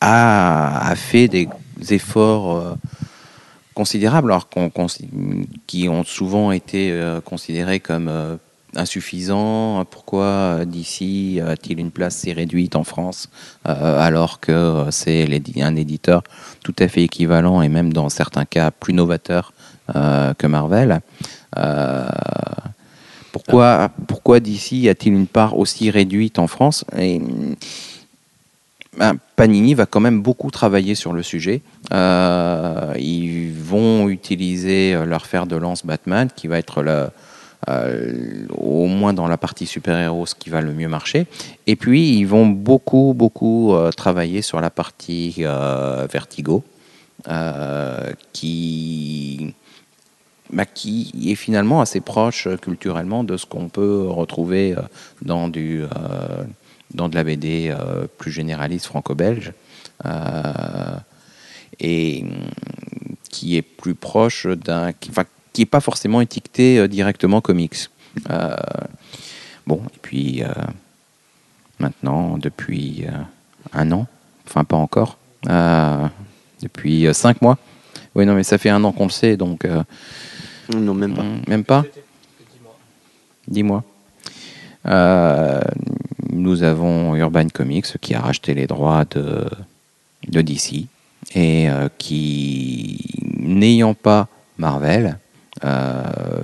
a, fait des efforts euh, considérables, alors qui ont souvent été considérés comme euh, insuffisants. Pourquoi DC a-t-il une place si réduite en France euh, alors que euh, c'est un éditeur tout à fait équivalent et même dans certains cas plus novateur euh, que Marvel Euh, pourquoi, pourquoi DC a-t-il une part aussi réduite en France ben, Panini va quand même beaucoup travailler sur le sujet. Euh, ils vont utiliser euh, leur fer de lance Batman, qui va être le, euh, au moins dans la partie super-héros, ce qui va le mieux marcher. Et puis, ils vont beaucoup, beaucoup euh, travailler sur la partie euh, Vertigo, qui, bah, qui est finalement assez proche culturellement de ce qu'on peut retrouver dans, du, dans de la BD plus généraliste franco-belge. Et hum, qui est plus proche d'un. Qui n'est pas forcément étiqueté euh, directement comics. Euh, bon, et puis euh, maintenant, depuis un an, enfin pas encore, depuis cinq mois. Oui, non, mais ça fait un an qu'on le sait, donc. Non, même pas. Mm, Même pas Dis-moi. Euh, nous avons Urban Comics qui a racheté les droits de, de DC et euh, qui, n'ayant pas Marvel,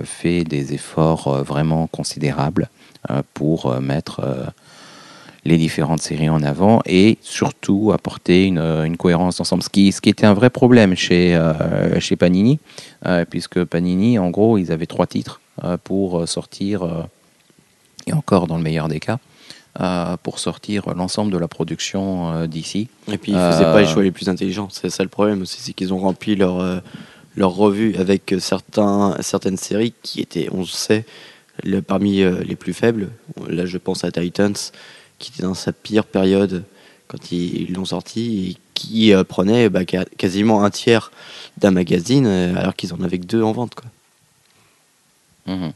fait des efforts euh, vraiment considérables euh, pour euh, mettre euh, les différentes séries en avant et surtout apporter une, une cohérence d'ensemble. Ce qui, ce qui était un vrai problème chez, euh, chez Panini, euh, puisque Panini, en gros, ils avaient trois titres euh, pour euh, sortir, euh, et encore dans le meilleur des cas, euh, pour sortir l'ensemble de la production euh, d'ici. Et puis ils faisaient pas les Euh, choix les plus intelligents. C'est ça le problème aussi, c'est qu'ils ont rempli leur, euh, leur revue avec euh, certains, certaines séries qui étaient, on sait, le- parmi euh, les plus faibles. Là, je pense à Titans, qui était dans sa pire période quand ils l'ont sorti et qui euh, prenait bah, quasiment un tiers d'un magazine alors qu'ils en avaient que deux en vente. Quoi. Mhm.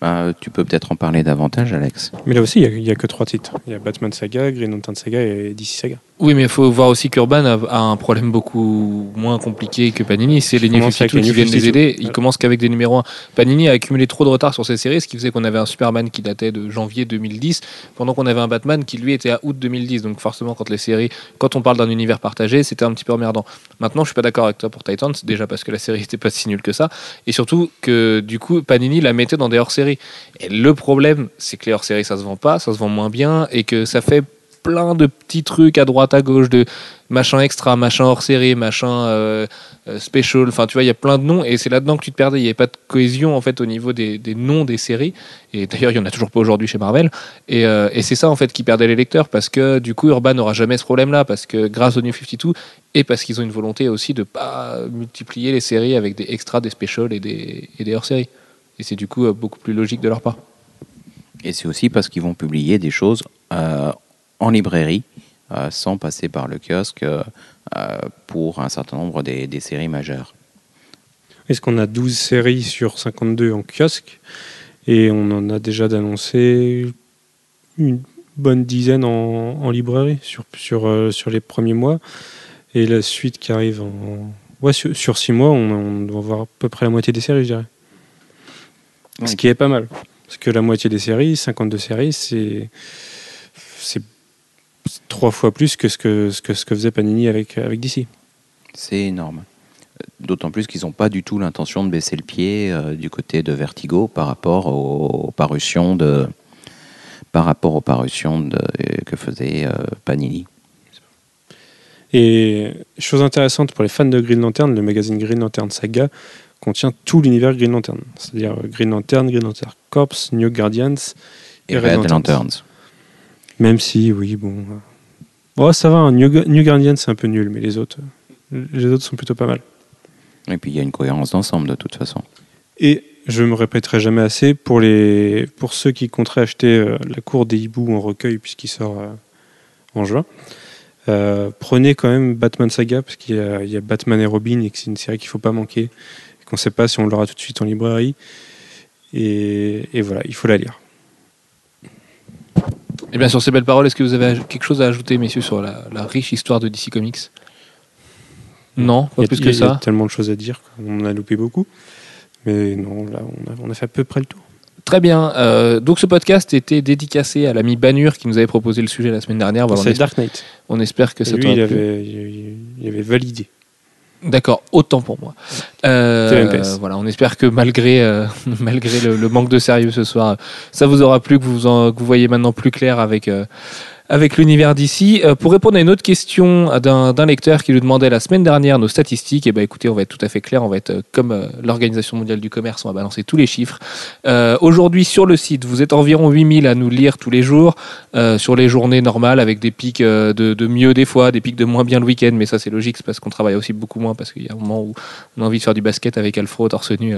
Ben, tu peux peut-être en parler davantage, Alex. Mais là aussi, il n'y a, que trois titres. Il y a Batman Saga, Green Lantern Saga et DC Saga. Oui, mais il faut voir aussi qu'Urban a, a un problème beaucoup moins compliqué que Panini. C'est les New commencent avec 52 les qui New viennent les 52. aider. Ils commencent qu'avec des numéros 1. Panini a accumulé trop de retard sur ces séries, ce qui faisait qu'on avait un Superman qui datait de janvier 2010, pendant qu'on avait un Batman qui lui était à août 2010. Donc forcément, quand les séries, quand on parle d'un univers partagé, c'était un petit peu emmerdant. Maintenant, je suis pas d'accord avec toi pour Titans, déjà parce que la série <laughs> était pas si nulle que ça, et surtout que du coup, Panini la mettait dans des hors-séries. Et le problème, c'est que les hors-séries, ça se vend pas, ça se vend moins bien, et que ça fait plein de petits trucs à droite, à gauche, de machin extra, machin hors série, machin euh, euh, special. Enfin, tu vois, il y a plein de noms et c'est là-dedans que tu te perdais. Il n'y avait pas de cohésion en fait au niveau des, noms des séries. Et d'ailleurs, il y en a toujours pas aujourd'hui chez Marvel. Et, euh, et c'est ça en fait qui perdait les lecteurs parce que du coup, Urban n'aura jamais ce problème-là parce que grâce au New 52 et parce qu'ils ont une volonté aussi de pas multiplier les séries avec des extras, des specials et des, et des hors-séries. Et c'est du coup euh, beaucoup plus logique de leur part. Et c'est aussi parce qu'ils vont publier des choses euh, en librairie, euh, sans passer par le kiosque, euh, pour un certain nombre des, des séries majeures. Est-ce qu'on a 12 séries sur 52 en kiosque Et on en a déjà d'annoncer une bonne dizaine en, en librairie sur, sur, euh, sur les premiers mois. Et la suite qui arrive en. Ouais, sur, sur six mois, on, on doit voir à peu près la moitié des séries, je dirais. Ce qui est pas mal. Parce que la moitié des séries, 52 séries, c'est. Trois fois plus que ce que, ce que, ce que faisait Panini avec, avec DC. C'est énorme. D'autant plus qu'ils n'ont pas du tout l'intention de baisser le pied euh, du côté de Vertigo par rapport aux parutions de par rapport aux parutions de, que faisait euh, Panini. Et chose intéressante pour les fans de Green Lantern, le magazine Green Lantern Saga contient tout l'univers Green Lantern. C'est-à-dire euh, Green Lantern, Green Lantern Corps, New Guardians Et Red Lanterns. Même si, oui, bon. euh, Oh, ça va, hein, New, New Guardians c'est un peu nul, mais les autres, euh, les autres sont plutôt pas mal. Et puis il y a une cohérence d'ensemble de toute façon. Et je me répéterai jamais assez pour, les, pour ceux qui compteraient acheter euh, La Cour des hiboux en recueil, puisqu'il sort euh, en juin. Euh, prenez quand même Batman Saga, parce qu'il y, y a Batman et Robin, et que c'est une série qu'il faut pas manquer, qu'on sait pas si on l'aura tout de suite en librairie. Et, et voilà, il faut la lire. Et bien sur ces belles paroles, est-ce que vous avez quelque chose à ajouter, messieurs, sur la, la riche histoire de DC Comics? Non, pas a- plus que a- il y a ça. tellement de choses à dire qu'on en a loupé beaucoup. Mais non, là, on a, on a fait à peu près le tour. Très bien. Euh, donc ce podcast était dédicacé à l'ami Banur qui nous avait proposé le sujet la semaine dernière. Voilà, c'est espère, Dark Knight. on espère que Et ça lui, il avait, il avait validé. D'accord, autant pour moi. Euh, voilà, on espère que malgré, euh, <laughs> malgré le, le manque de sérieux ce soir, ça vous aura plu, que vous, en- que vous voyez maintenant plus clair avec, euh, avec l'univers d'ici. Euh, pour répondre à une autre question d'un lecteur qui nous demandait la semaine dernière nos statistiques, et ben écoutez, on va être tout à fait clair, on va être euh, comme euh, l'Organisation mondiale du commerce, on va balancer tous les chiffres. Euh, Aujourd'hui sur le site, vous êtes environ 8000 à nous lire tous les jours, sur les journées normales, avec des pics de, de mieux des fois, des pics de moins bien le week-end, mais ça c'est logique, c'est parce qu'on travaille aussi beaucoup moins, parce qu'il y a un moment où on a envie de faire du basket avec Alfro torse nu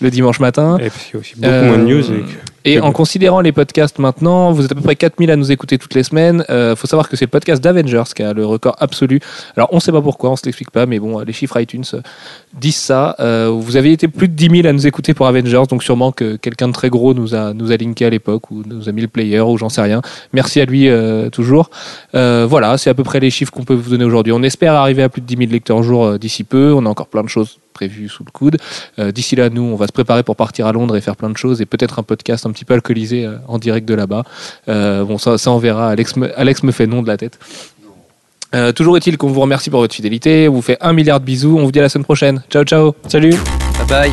le dimanche matin. Et puis, il y a aussi beaucoup moins de news. Que- Et en considérant les podcasts maintenant, vous êtes à peu près 4000 à nous écouter toutes les semaines. Il faut savoir que c'est le podcast d'Avengers qui a le record absolu. Alors on ne sait pas pourquoi, on ne se l'explique pas, mais bon, les chiffres iTunes euh, disent ça. Euh, vous avez été plus de 10 000 à nous écouter pour Avengers, donc sûrement que quelqu'un de très gros nous a, nous a linké à l'époque ou nous a mis le player ou j'en sais rien. Merci à lui euh, toujours. Euh, voilà, c'est à peu près les chiffres qu'on peut vous donner aujourd'hui. On espère arriver à plus de 10 000 lecteurs jour euh, d'ici peu. On a encore plein de choses prévues sous le coude. Euh, D'ici là, nous, on va se préparer pour partir à Londres et faire plein de choses et peut-être un podcast un petit peu alcoolisé euh, en direct de là-bas. Euh, bon, ça, ça on verra. Alex me, Alex me fait non de la tête. Euh, toujours est-il qu'on vous remercie pour votre fidélité. On vous fait un milliard de bisous. On vous dit à la semaine prochaine. Ciao, ciao. Salut Bye bye.